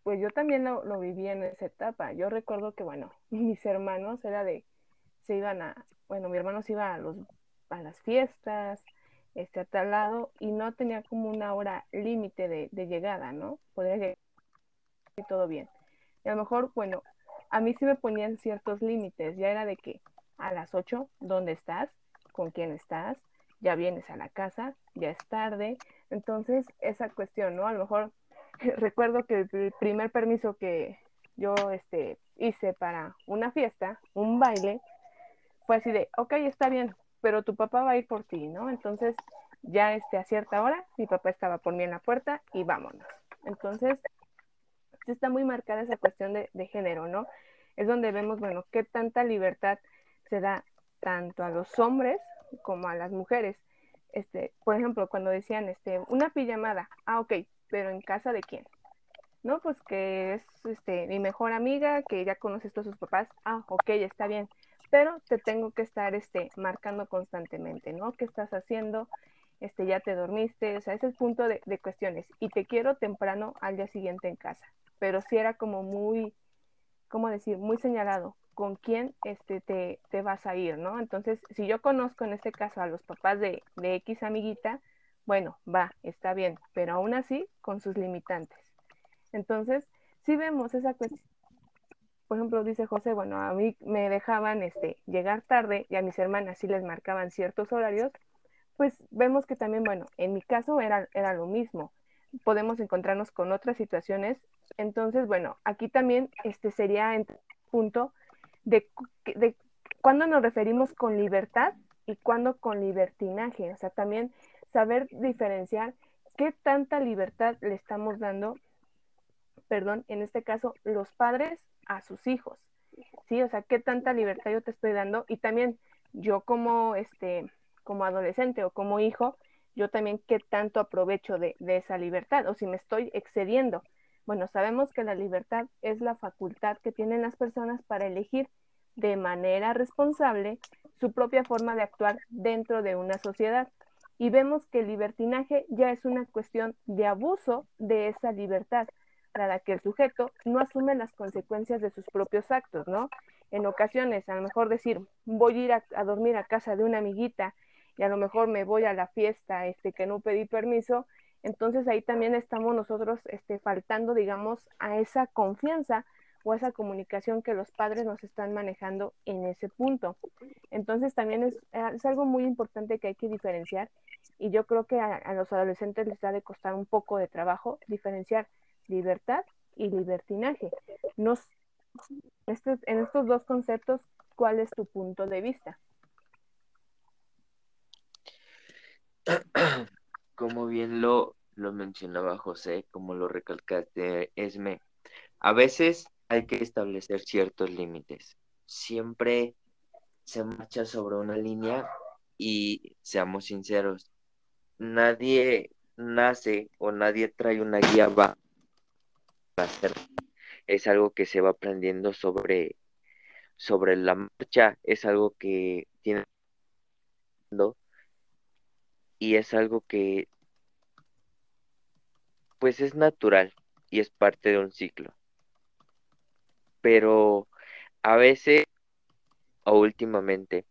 pues yo también lo, viví en esa etapa. Yo recuerdo que, bueno, mis hermanos era de, se iban a, bueno, mi hermano se iba a, los, a las fiestas, este, a tal lado, y no tenía como una hora límite de, de, llegada, ¿no? Podría llegar y todo bien. Y a lo mejor, bueno, a mí sí me ponían ciertos límites, ya era de que a las 8, ¿dónde estás? ¿Con quién estás? ya vienes a la casa, ya es tarde. Entonces, esa cuestión, ¿no? A lo mejor recuerdo que el primer permiso que yo este, hice para una fiesta, un baile, fue así de, ok, está bien, pero tu papá va a ir por ti, ¿no? Entonces, ya este, a cierta hora, mi papá estaba por mí en la puerta y vámonos. Entonces, está muy marcada esa cuestión de, de género, ¿no? Es donde vemos, bueno, qué tanta libertad se da tanto a los hombres como a las mujeres. Este, por ejemplo, cuando decían este, una pijamada, ah, ok, pero en casa de quién? No, pues que es este, mi mejor amiga, que ya conoces a sus papás, ah, ok, está bien, pero te tengo que estar este, marcando constantemente, ¿no? ¿Qué estás haciendo? Este, ya te dormiste, o sea, ese es el punto de, de cuestiones. Y te quiero temprano al día siguiente en casa, pero sí era como muy, ¿cómo decir? Muy señalado con quién este, te, te, vas a ir, ¿no? Entonces, si yo conozco en este caso a los papás de, de X amiguita, bueno, va, está bien, pero aún así con sus limitantes. Entonces, si vemos esa cuestión, por ejemplo, dice José, bueno, a mí me dejaban este, llegar tarde y a mis hermanas sí les marcaban ciertos horarios, pues vemos que también, bueno, en mi caso era, era lo mismo. Podemos encontrarnos con otras situaciones. Entonces, bueno, aquí también este sería el punto de, de cuándo nos referimos con libertad y cuándo con libertinaje. O sea, también saber diferenciar qué tanta libertad le estamos dando, perdón, en este caso, los padres a sus hijos. Sí, o sea, qué tanta libertad yo te estoy dando y también yo como este como adolescente o como hijo, yo también qué tanto aprovecho de, de esa libertad o si me estoy excediendo. Bueno, sabemos que la libertad es la facultad que tienen las personas para elegir de manera responsable su propia forma de actuar dentro de una sociedad. Y vemos que el libertinaje ya es una cuestión de abuso de esa libertad, para que el sujeto no asume las consecuencias de sus propios actos, ¿no? En ocasiones, a lo mejor decir, voy a ir a, a dormir a casa de una amiguita y a lo mejor me voy a la fiesta este, que no pedí permiso, entonces ahí también estamos nosotros este, faltando, digamos, a esa confianza o a esa comunicación que los padres nos están manejando en ese punto. Entonces también es, es algo muy importante que hay que diferenciar y yo creo que a, a, los adolescentes les ha de costar un poco de trabajo diferenciar libertad y libertinaje. Nos, este, en estos dos conceptos, ¿cuál es tu punto de vista? como bien lo, lo mencionaba José, como lo recalcaste, Esme, a veces hay que establecer ciertos límites. Siempre se marcha sobre una línea y seamos sinceros, nadie nace o nadie trae una guía va a hacer. Es algo que se va aprendiendo sobre, sobre la marcha, es algo que tiene y es algo que pues es natural y es parte de un ciclo. Pero a veces o últimamente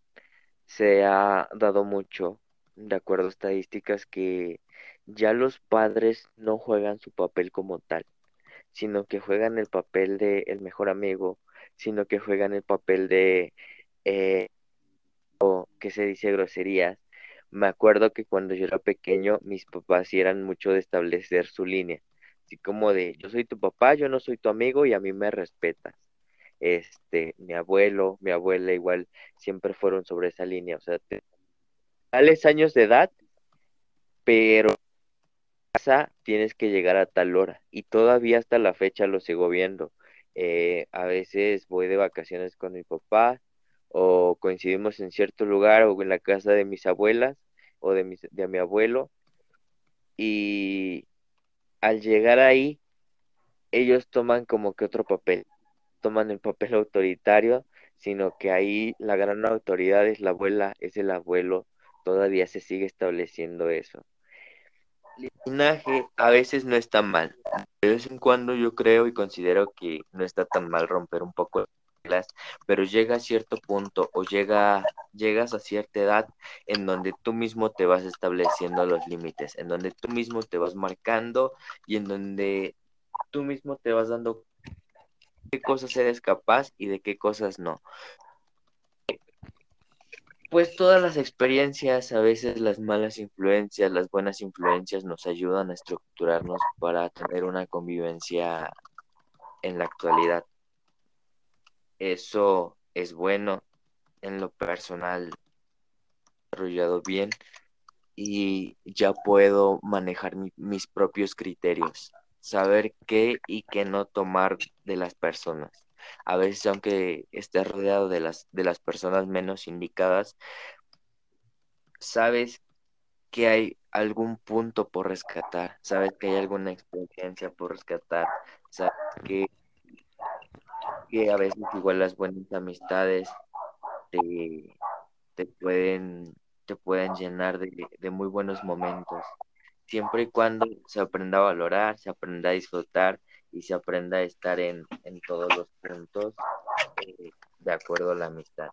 se ha dado mucho, de acuerdo a estadísticas, que ya los padres no juegan su papel como tal, sino que juegan el papel de el mejor amigo, sino que juegan el papel de eh, o que se dice groserías, me acuerdo que cuando yo era pequeño, mis papás eran mucho de establecer su línea, así como de yo soy tu papá, yo no soy tu amigo y a mí me respetas. Este, mi abuelo, mi abuela igual siempre fueron sobre esa línea, o sea, tales años de edad, pero casa tienes que llegar a tal hora y todavía hasta la fecha lo sigo viendo. Eh, a veces voy de vacaciones con mi papá o coincidimos en cierto lugar o en la casa de mis abuelas o de, de mi abuelo y al llegar ahí ellos toman como que otro papel, toman el papel autoritario, sino que ahí la gran autoridad es la abuela, es el abuelo, todavía se sigue estableciendo eso. El linaje a veces no está mal, de vez en cuando yo creo y considero que no está tan mal romper un poco pero llega a cierto punto o llega, llegas a cierta edad en donde tú mismo te vas estableciendo los límites, en donde tú mismo te vas marcando y en donde tú mismo te vas dando qué cosas eres capaz y de qué cosas no. Pues todas las experiencias, a veces las malas influencias, las buenas influencias nos ayudan a estructurarnos para tener una convivencia en la actualidad. Eso es bueno en lo personal, desarrollado bien y ya puedo manejar mi, mis propios criterios, saber qué y qué no tomar de las personas. a veces aunque estés rodeado de las, de las personas menos indicadas, sabes que hay algún punto por rescatar, sabes que hay alguna experiencia por rescatar, sabes que, que a veces igual las buenas amistades te, te pueden, te pueden llenar de, de muy buenos momentos, siempre y cuando se aprenda a valorar, se aprenda a disfrutar y se aprenda a estar en, en todos los puntos eh, de acuerdo a la amistad.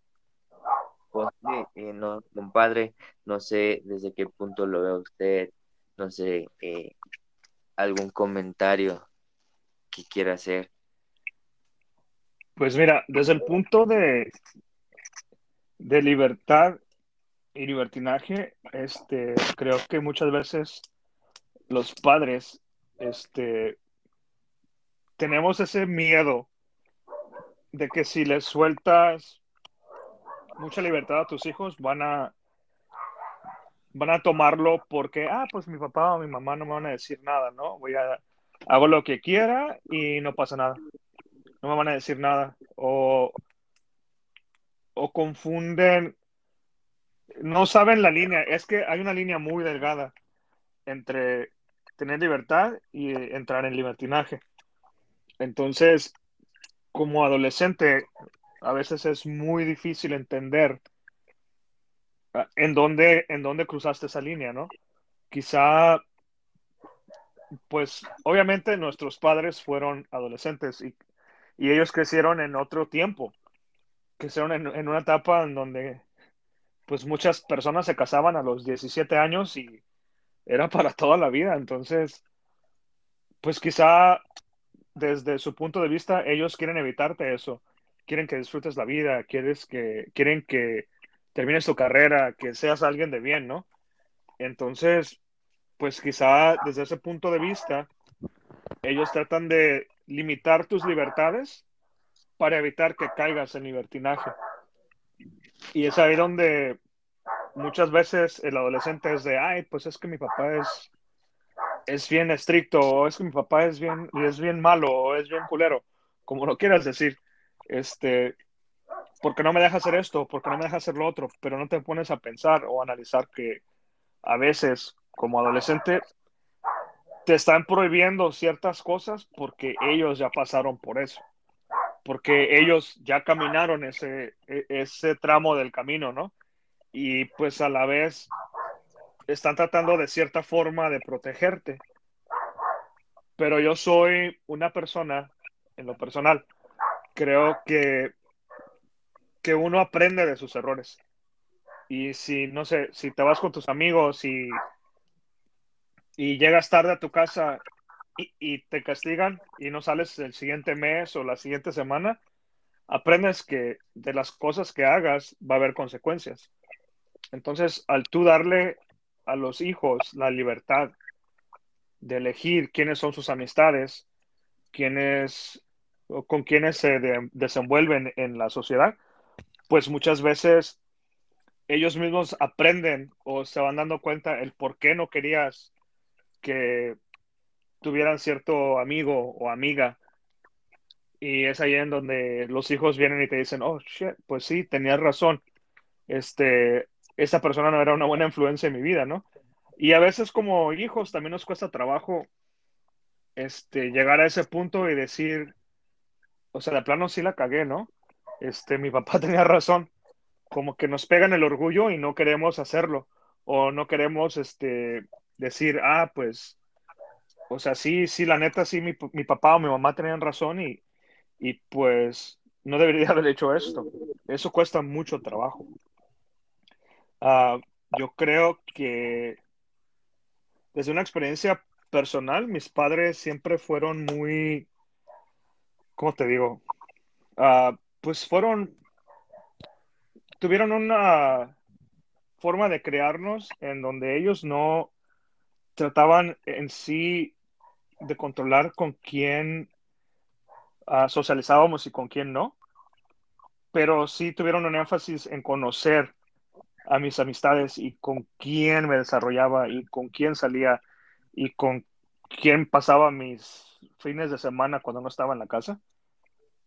Eh, no, compadre, no sé desde qué punto lo ve usted, no sé, eh, algún comentario que quiera hacer. Pues mira, desde el punto de, de libertad y libertinaje, este, creo que muchas veces los padres, este, tenemos ese miedo de que si les sueltas mucha libertad a tus hijos, van a van a tomarlo porque, ah, pues mi papá o mi mamá no me van a decir nada, ¿no? Voy a, hago lo que quiera y no pasa nada. No me van a decir nada. O, o confunden, no saben la línea. Es que hay una línea muy delgada entre tener libertad y entrar en libertinaje. Entonces, como adolescente, a veces es muy difícil entender ah, en dónde, en dónde cruzaste esa línea, ¿no? Quizá, pues, obviamente nuestros padres fueron adolescentes y, y ellos crecieron en otro tiempo, crecieron en, en una etapa en donde, pues, muchas personas se casaban a los 17 años y era para toda la vida, entonces, pues quizá desde su punto de vista, ellos quieren evitarte eso. Quieren que disfrutes la vida, quieres que, quieren que termines tu carrera, que seas alguien de bien, ¿no? Entonces, pues quizá desde ese punto de vista, ellos tratan de limitar tus libertades para evitar que caigas en libertinaje. Y es ahí donde muchas veces el adolescente es de, ay, pues es que mi papá es es bien estricto, o es que mi papá es bien, es bien malo, o es bien culero, como lo quieras decir, este, porque no me deja hacer esto, porque no me deja hacer lo otro, pero no te pones a pensar o analizar que a veces, como adolescente, te están prohibiendo ciertas cosas porque ellos ya pasaron por eso, porque ellos ya caminaron ese, e, ese tramo del camino, ¿no? Y pues a la vez están tratando de cierta forma de protegerte. Pero yo soy una persona, en lo personal, creo que, que uno aprende de sus errores. Y si, no sé, si te vas con tus amigos y, y llegas tarde a tu casa y, te castigan y no sales el siguiente mes o la siguiente semana, aprendes que de las cosas que hagas va a haber consecuencias. Entonces, al tú darle a los hijos la libertad de elegir quiénes son sus amistades, quiénes, con quiénes se desenvuelven en la sociedad, pues muchas veces ellos mismos aprenden o se van dando cuenta el por qué no querías que tuvieran cierto amigo o amiga. Y es ahí en donde los hijos vienen y te dicen, oh, shit, pues sí, tenías razón. Este, esa persona no era una buena influencia en mi vida, ¿no? Y a veces como hijos también nos cuesta trabajo este, llegar a ese punto y decir, o sea, de plano sí la cagué, ¿no? Este, mi papá tenía razón, como que nos pegan el orgullo y no queremos hacerlo, o no queremos, este, decir, ah, pues, o sea, sí, sí, la neta, sí, mi, mi papá o mi mamá tenían razón y, y pues no debería haber hecho esto. Eso cuesta mucho trabajo. Uh, yo creo que desde una experiencia personal, mis padres siempre fueron muy, ¿cómo te digo? Uh, pues fueron, tuvieron una forma de crearnos en donde ellos no trataban en sí de controlar con quién uh, socializábamos y con quién no, pero sí tuvieron un énfasis en conocer a mis amistades y con quién me desarrollaba y con quién salía y con quién pasaba mis fines de semana cuando no estaba en la casa.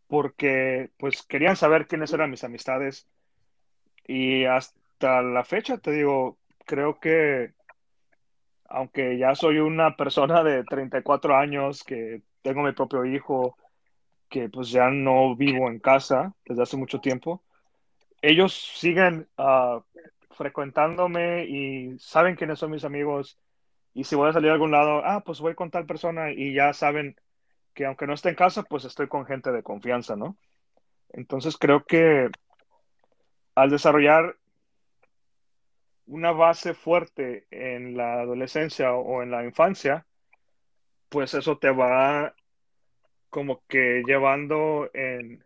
porque pues querían saber quiénes eran mis amistades y hasta la fecha te digo, creo que aunque ya soy una persona de 34 años, que tengo mi propio hijo, que pues ya no vivo en casa desde hace mucho tiempo, ellos siguen uh, frecuentándome y saben quiénes son mis amigos. Y si voy a salir a algún lado, ah, pues voy con tal persona y ya saben que aunque no esté en casa, pues estoy con gente de confianza, ¿no? Entonces creo que al desarrollar una base fuerte en la adolescencia o en la infancia, pues eso te va como que llevando en,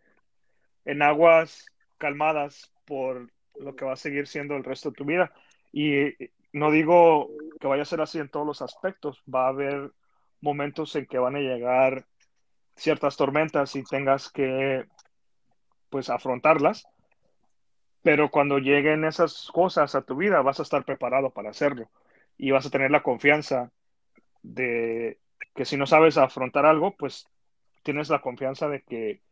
en aguas calmadas por lo que va a seguir siendo el resto de tu vida. Y no digo que vaya a ser así en todos los aspectos, va a haber momentos en que van a llegar ciertas tormentas y tengas que pues afrontarlas, pero cuando lleguen esas cosas a tu vida vas a estar preparado para hacerlo y vas a tener la confianza de que si no sabes afrontar algo, pues tienes la confianza de que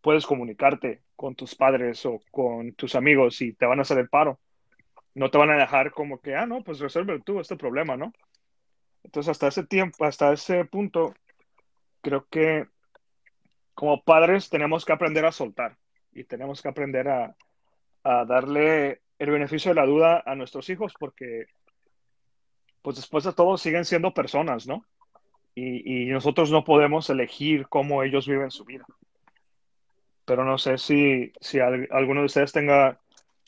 puedes comunicarte con tus padres o con tus amigos y te van a hacer el paro. No te van a dejar como que, ah, no, pues resuelve tú este problema, ¿no? Entonces, hasta ese tiempo, hasta ese punto, creo que como padres tenemos que aprender a soltar y tenemos que aprender a, a darle el beneficio de la duda a nuestros hijos porque, pues después de todo, siguen siendo personas, ¿no? Y, y nosotros no podemos elegir cómo ellos viven su vida pero no sé si, si alguno de ustedes tenga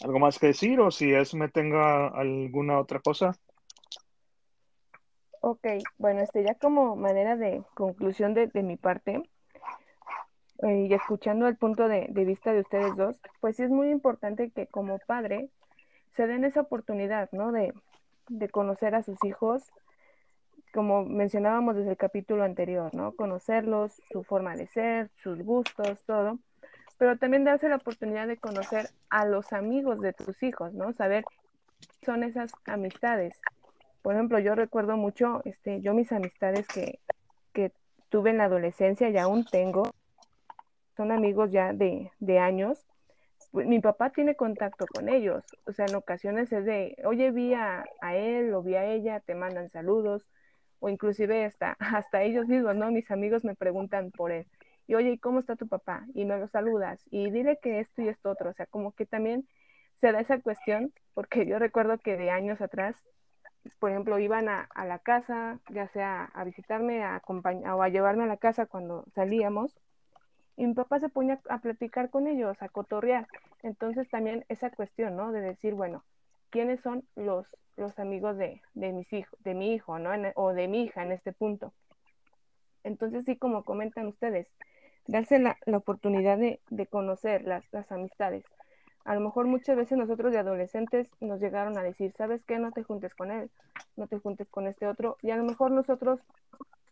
algo más que decir o si es me tenga alguna otra cosa. Ok, bueno, este ya como manera de conclusión de, mi parte eh, y escuchando el punto de, vista de ustedes dos, pues sí es muy importante que como padre se den esa oportunidad, ¿no? De, de conocer a sus hijos, como mencionábamos desde el capítulo anterior, ¿no? Conocerlos, su forma de ser, sus gustos, todo pero también darse la oportunidad de conocer a los amigos de tus hijos, ¿no? Saber son esas amistades. Por ejemplo, yo recuerdo mucho, este, yo mis amistades que, que tuve en la adolescencia y aún tengo, son amigos ya de, de años. Pues, mi papá tiene contacto con ellos, o sea, en ocasiones es de, oye, vi a, a él o vi a ella, te mandan saludos, o inclusive hasta, hasta ellos mismos, ¿no? Mis amigos me preguntan por él y oye, ¿cómo está tu papá? Y me lo saludas y dile que esto y esto otro, o sea, como que también se da esa cuestión, porque yo recuerdo que de años atrás, por ejemplo, iban a, la casa, ya sea a visitarme a o a llevarme a la casa cuando salíamos, y mi papá se ponía a platicar con ellos, a cotorrear. Entonces también esa cuestión, ¿no? De decir, bueno, ¿quiénes son los, los amigos de, de mis hijos, de mi hijo, ¿no? o de mi hija en este punto. Entonces sí, como comentan ustedes, darse la, oportunidad de, conocer las, las, amistades. A lo mejor muchas veces nosotros de adolescentes nos llegaron a decir, ¿sabes qué? No te juntes con él, no te juntes con este otro. Y a lo mejor nosotros,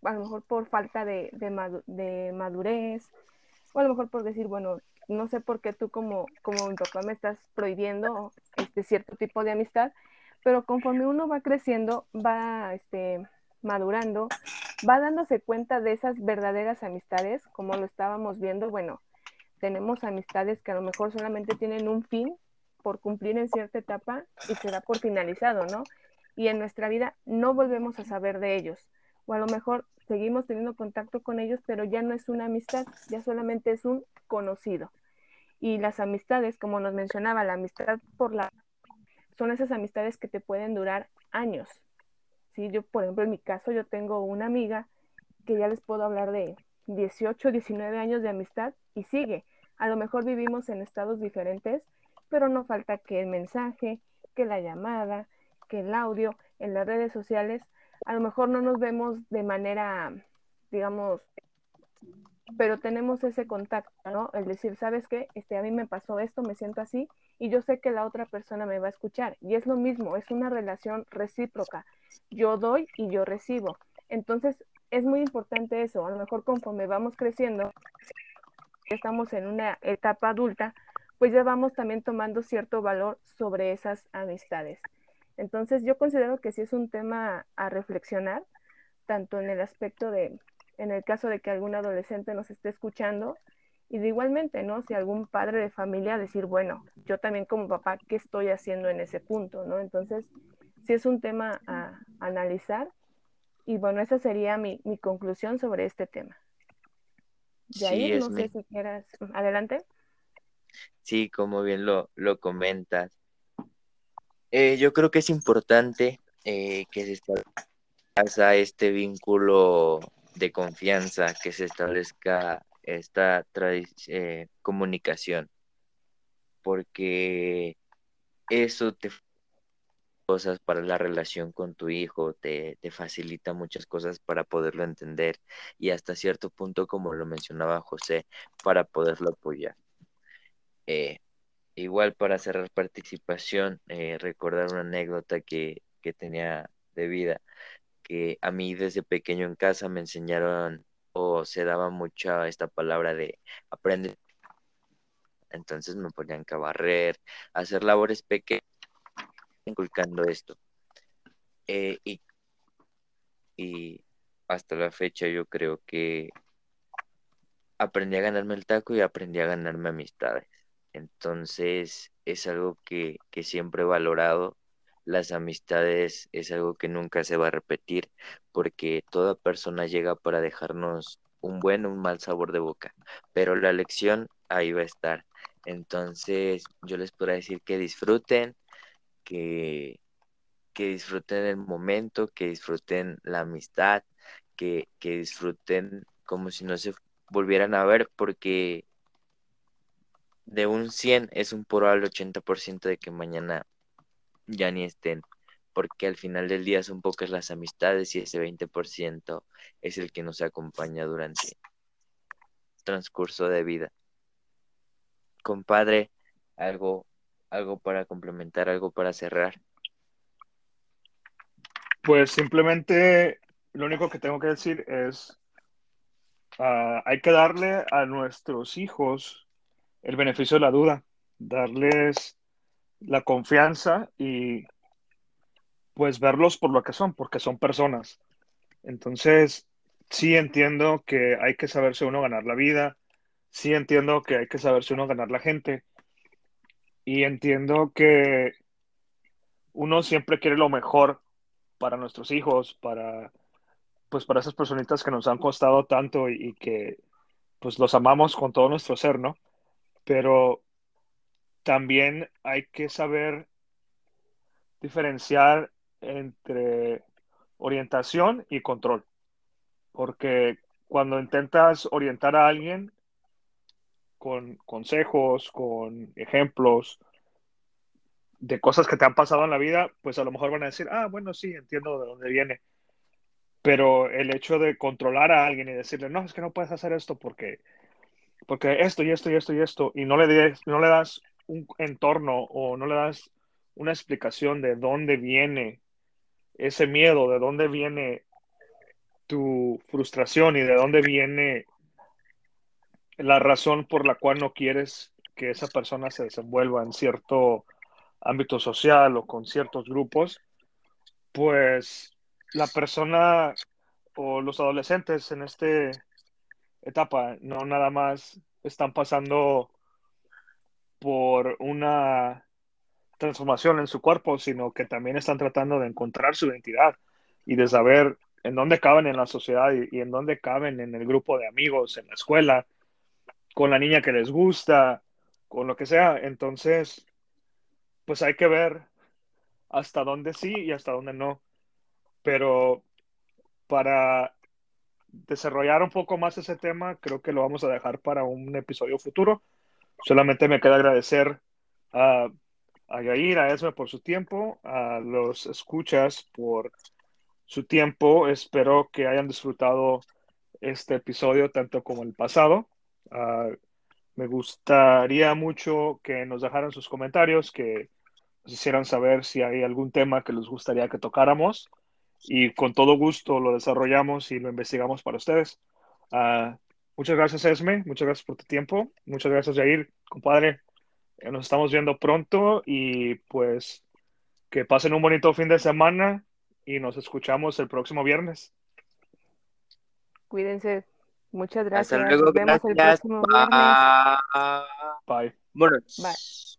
a lo mejor por falta de, de, madurez, o a lo mejor por decir, bueno, no sé por qué tú como, como mi papá me estás prohibiendo este cierto tipo de amistad, pero conforme uno va creciendo, va este, madurando, va dándose cuenta de esas verdaderas amistades, como lo estábamos viendo, bueno, tenemos amistades que a lo mejor solamente tienen un fin por cumplir en cierta etapa y se da por finalizado, ¿no? Y en nuestra vida no volvemos a saber de ellos. O a lo mejor seguimos teniendo contacto con ellos, pero ya no es una amistad, ya solamente es un conocido. Y las amistades, como nos mencionaba, la amistad por la son esas amistades que te pueden durar años, Sí, yo, por ejemplo, en mi caso, yo tengo una amiga que ya les puedo hablar de 18, 19 años de amistad y sigue. A lo mejor vivimos en estados diferentes, pero no falta que el mensaje, que la llamada, que el audio en las redes sociales, a lo mejor no nos vemos de manera, digamos, pero tenemos ese contacto, ¿no? El decir, ¿sabes qué? Este, a mí me pasó esto, me siento así, y yo sé que la otra persona me va a escuchar. Y es lo mismo, es una relación recíproca. Yo doy y yo recibo. Entonces, es muy importante eso. A lo mejor conforme vamos creciendo, estamos en una etapa adulta, pues ya vamos también tomando cierto valor sobre esas amistades. Entonces, yo considero que sí es un tema a reflexionar, tanto en el aspecto de, en el caso de que algún adolescente nos esté escuchando, Y de igualmente, ¿no? Si algún padre de familia decir, bueno, yo también como papá, ¿qué estoy haciendo en ese punto, ¿no? Entonces, sí es un tema a, analizar. Y bueno, esa sería mi, mi conclusión sobre este tema. De ahí, no sé si quieras. Adelante. Sí, como bien lo, lo comentas. Eh, yo creo que es importante eh, que se establezca este vínculo de confianza, que se establezca esta eh, comunicación, porque eso te cosas para la relación con tu hijo, te, te, facilita muchas cosas para poderlo entender y hasta cierto punto, como lo mencionaba José, para poderlo apoyar. Igual para cerrar participación, eh, recordar una anécdota que, que tenía de vida, que a mí desde pequeño en casa me enseñaron o se daba mucha esta palabra de aprende. Entonces me ponían que barrer, hacer labores pequeñas, inculcando esto. Eh, y, y hasta la fecha yo creo que aprendí a ganarme el taco y aprendí a ganarme amistades. Entonces es algo que, siempre he valorado. Las amistades es algo que nunca se va a repetir porque toda persona llega para dejarnos un buen o un mal sabor de boca, pero la lección ahí va a estar. Entonces yo les puedo decir que disfruten, que, que disfruten el momento, que disfruten la amistad, que, que disfruten como si no se volvieran a ver porque de un 100 es un probable 80% de que mañana ya ni estén, porque al final del día son pocas las amistades y ese 20% es el que nos acompaña durante el transcurso de vida. Compadre, algo, algo para complementar, algo para cerrar. Pues simplemente lo único que tengo que decir es, ah, hay que darle a nuestros hijos el beneficio de la duda, darles la confianza y pues verlos por lo que son, porque son personas. Entonces, sí entiendo que hay que saberse uno ganar la vida, sí entiendo que hay que saberse uno ganar la gente y entiendo que uno siempre quiere lo mejor para nuestros hijos, para pues para esas personitas que nos han costado tanto y, y que pues los amamos con todo nuestro ser, ¿no? Pero también hay que saber diferenciar entre orientación y control, porque cuando intentas orientar a alguien con consejos, con ejemplos de cosas que te han pasado en la vida, pues a lo mejor van a decir, ah, bueno, sí, entiendo de dónde viene. Pero el hecho de controlar a alguien y decirle, no, es que no puedes hacer esto porque porque esto y esto y esto y esto, y no le, no le das un entorno o no le das una explicación de dónde viene ese miedo, de dónde viene tu frustración y de dónde viene la razón por la cual no quieres que esa persona se desenvuelva en cierto ámbito social o con ciertos grupos, pues la persona o los adolescentes en este etapa, no nada más están pasando por una transformación en su cuerpo, sino que también están tratando de encontrar su identidad y de saber en dónde caben en la sociedad y, en dónde caben en el grupo de amigos, en la escuela, con la niña que les gusta, con lo que sea. Entonces, pues hay que ver hasta dónde sí y hasta dónde no. Pero para desarrollar un poco más ese tema, creo que lo vamos a dejar para un episodio futuro. Solamente me queda agradecer a, a Yair, a Esme por su tiempo, a los escuchas por su tiempo. Espero que hayan disfrutado este episodio tanto como el pasado. Ah, me gustaría mucho que nos dejaran sus comentarios, que nos hicieran saber si hay algún tema que les gustaría que tocáramos y con todo gusto lo desarrollamos y lo investigamos para ustedes. Uh, muchas gracias, Esme. Muchas gracias por tu tiempo. Muchas gracias, Jair, compadre. Eh, nos estamos viendo pronto y pues que pasen un bonito fin de semana y nos escuchamos el próximo viernes. Cuídense. Muchas gracias. Hasta luego, Nos vemos el gracias. próximo viernes. Bye. Bye. Bye.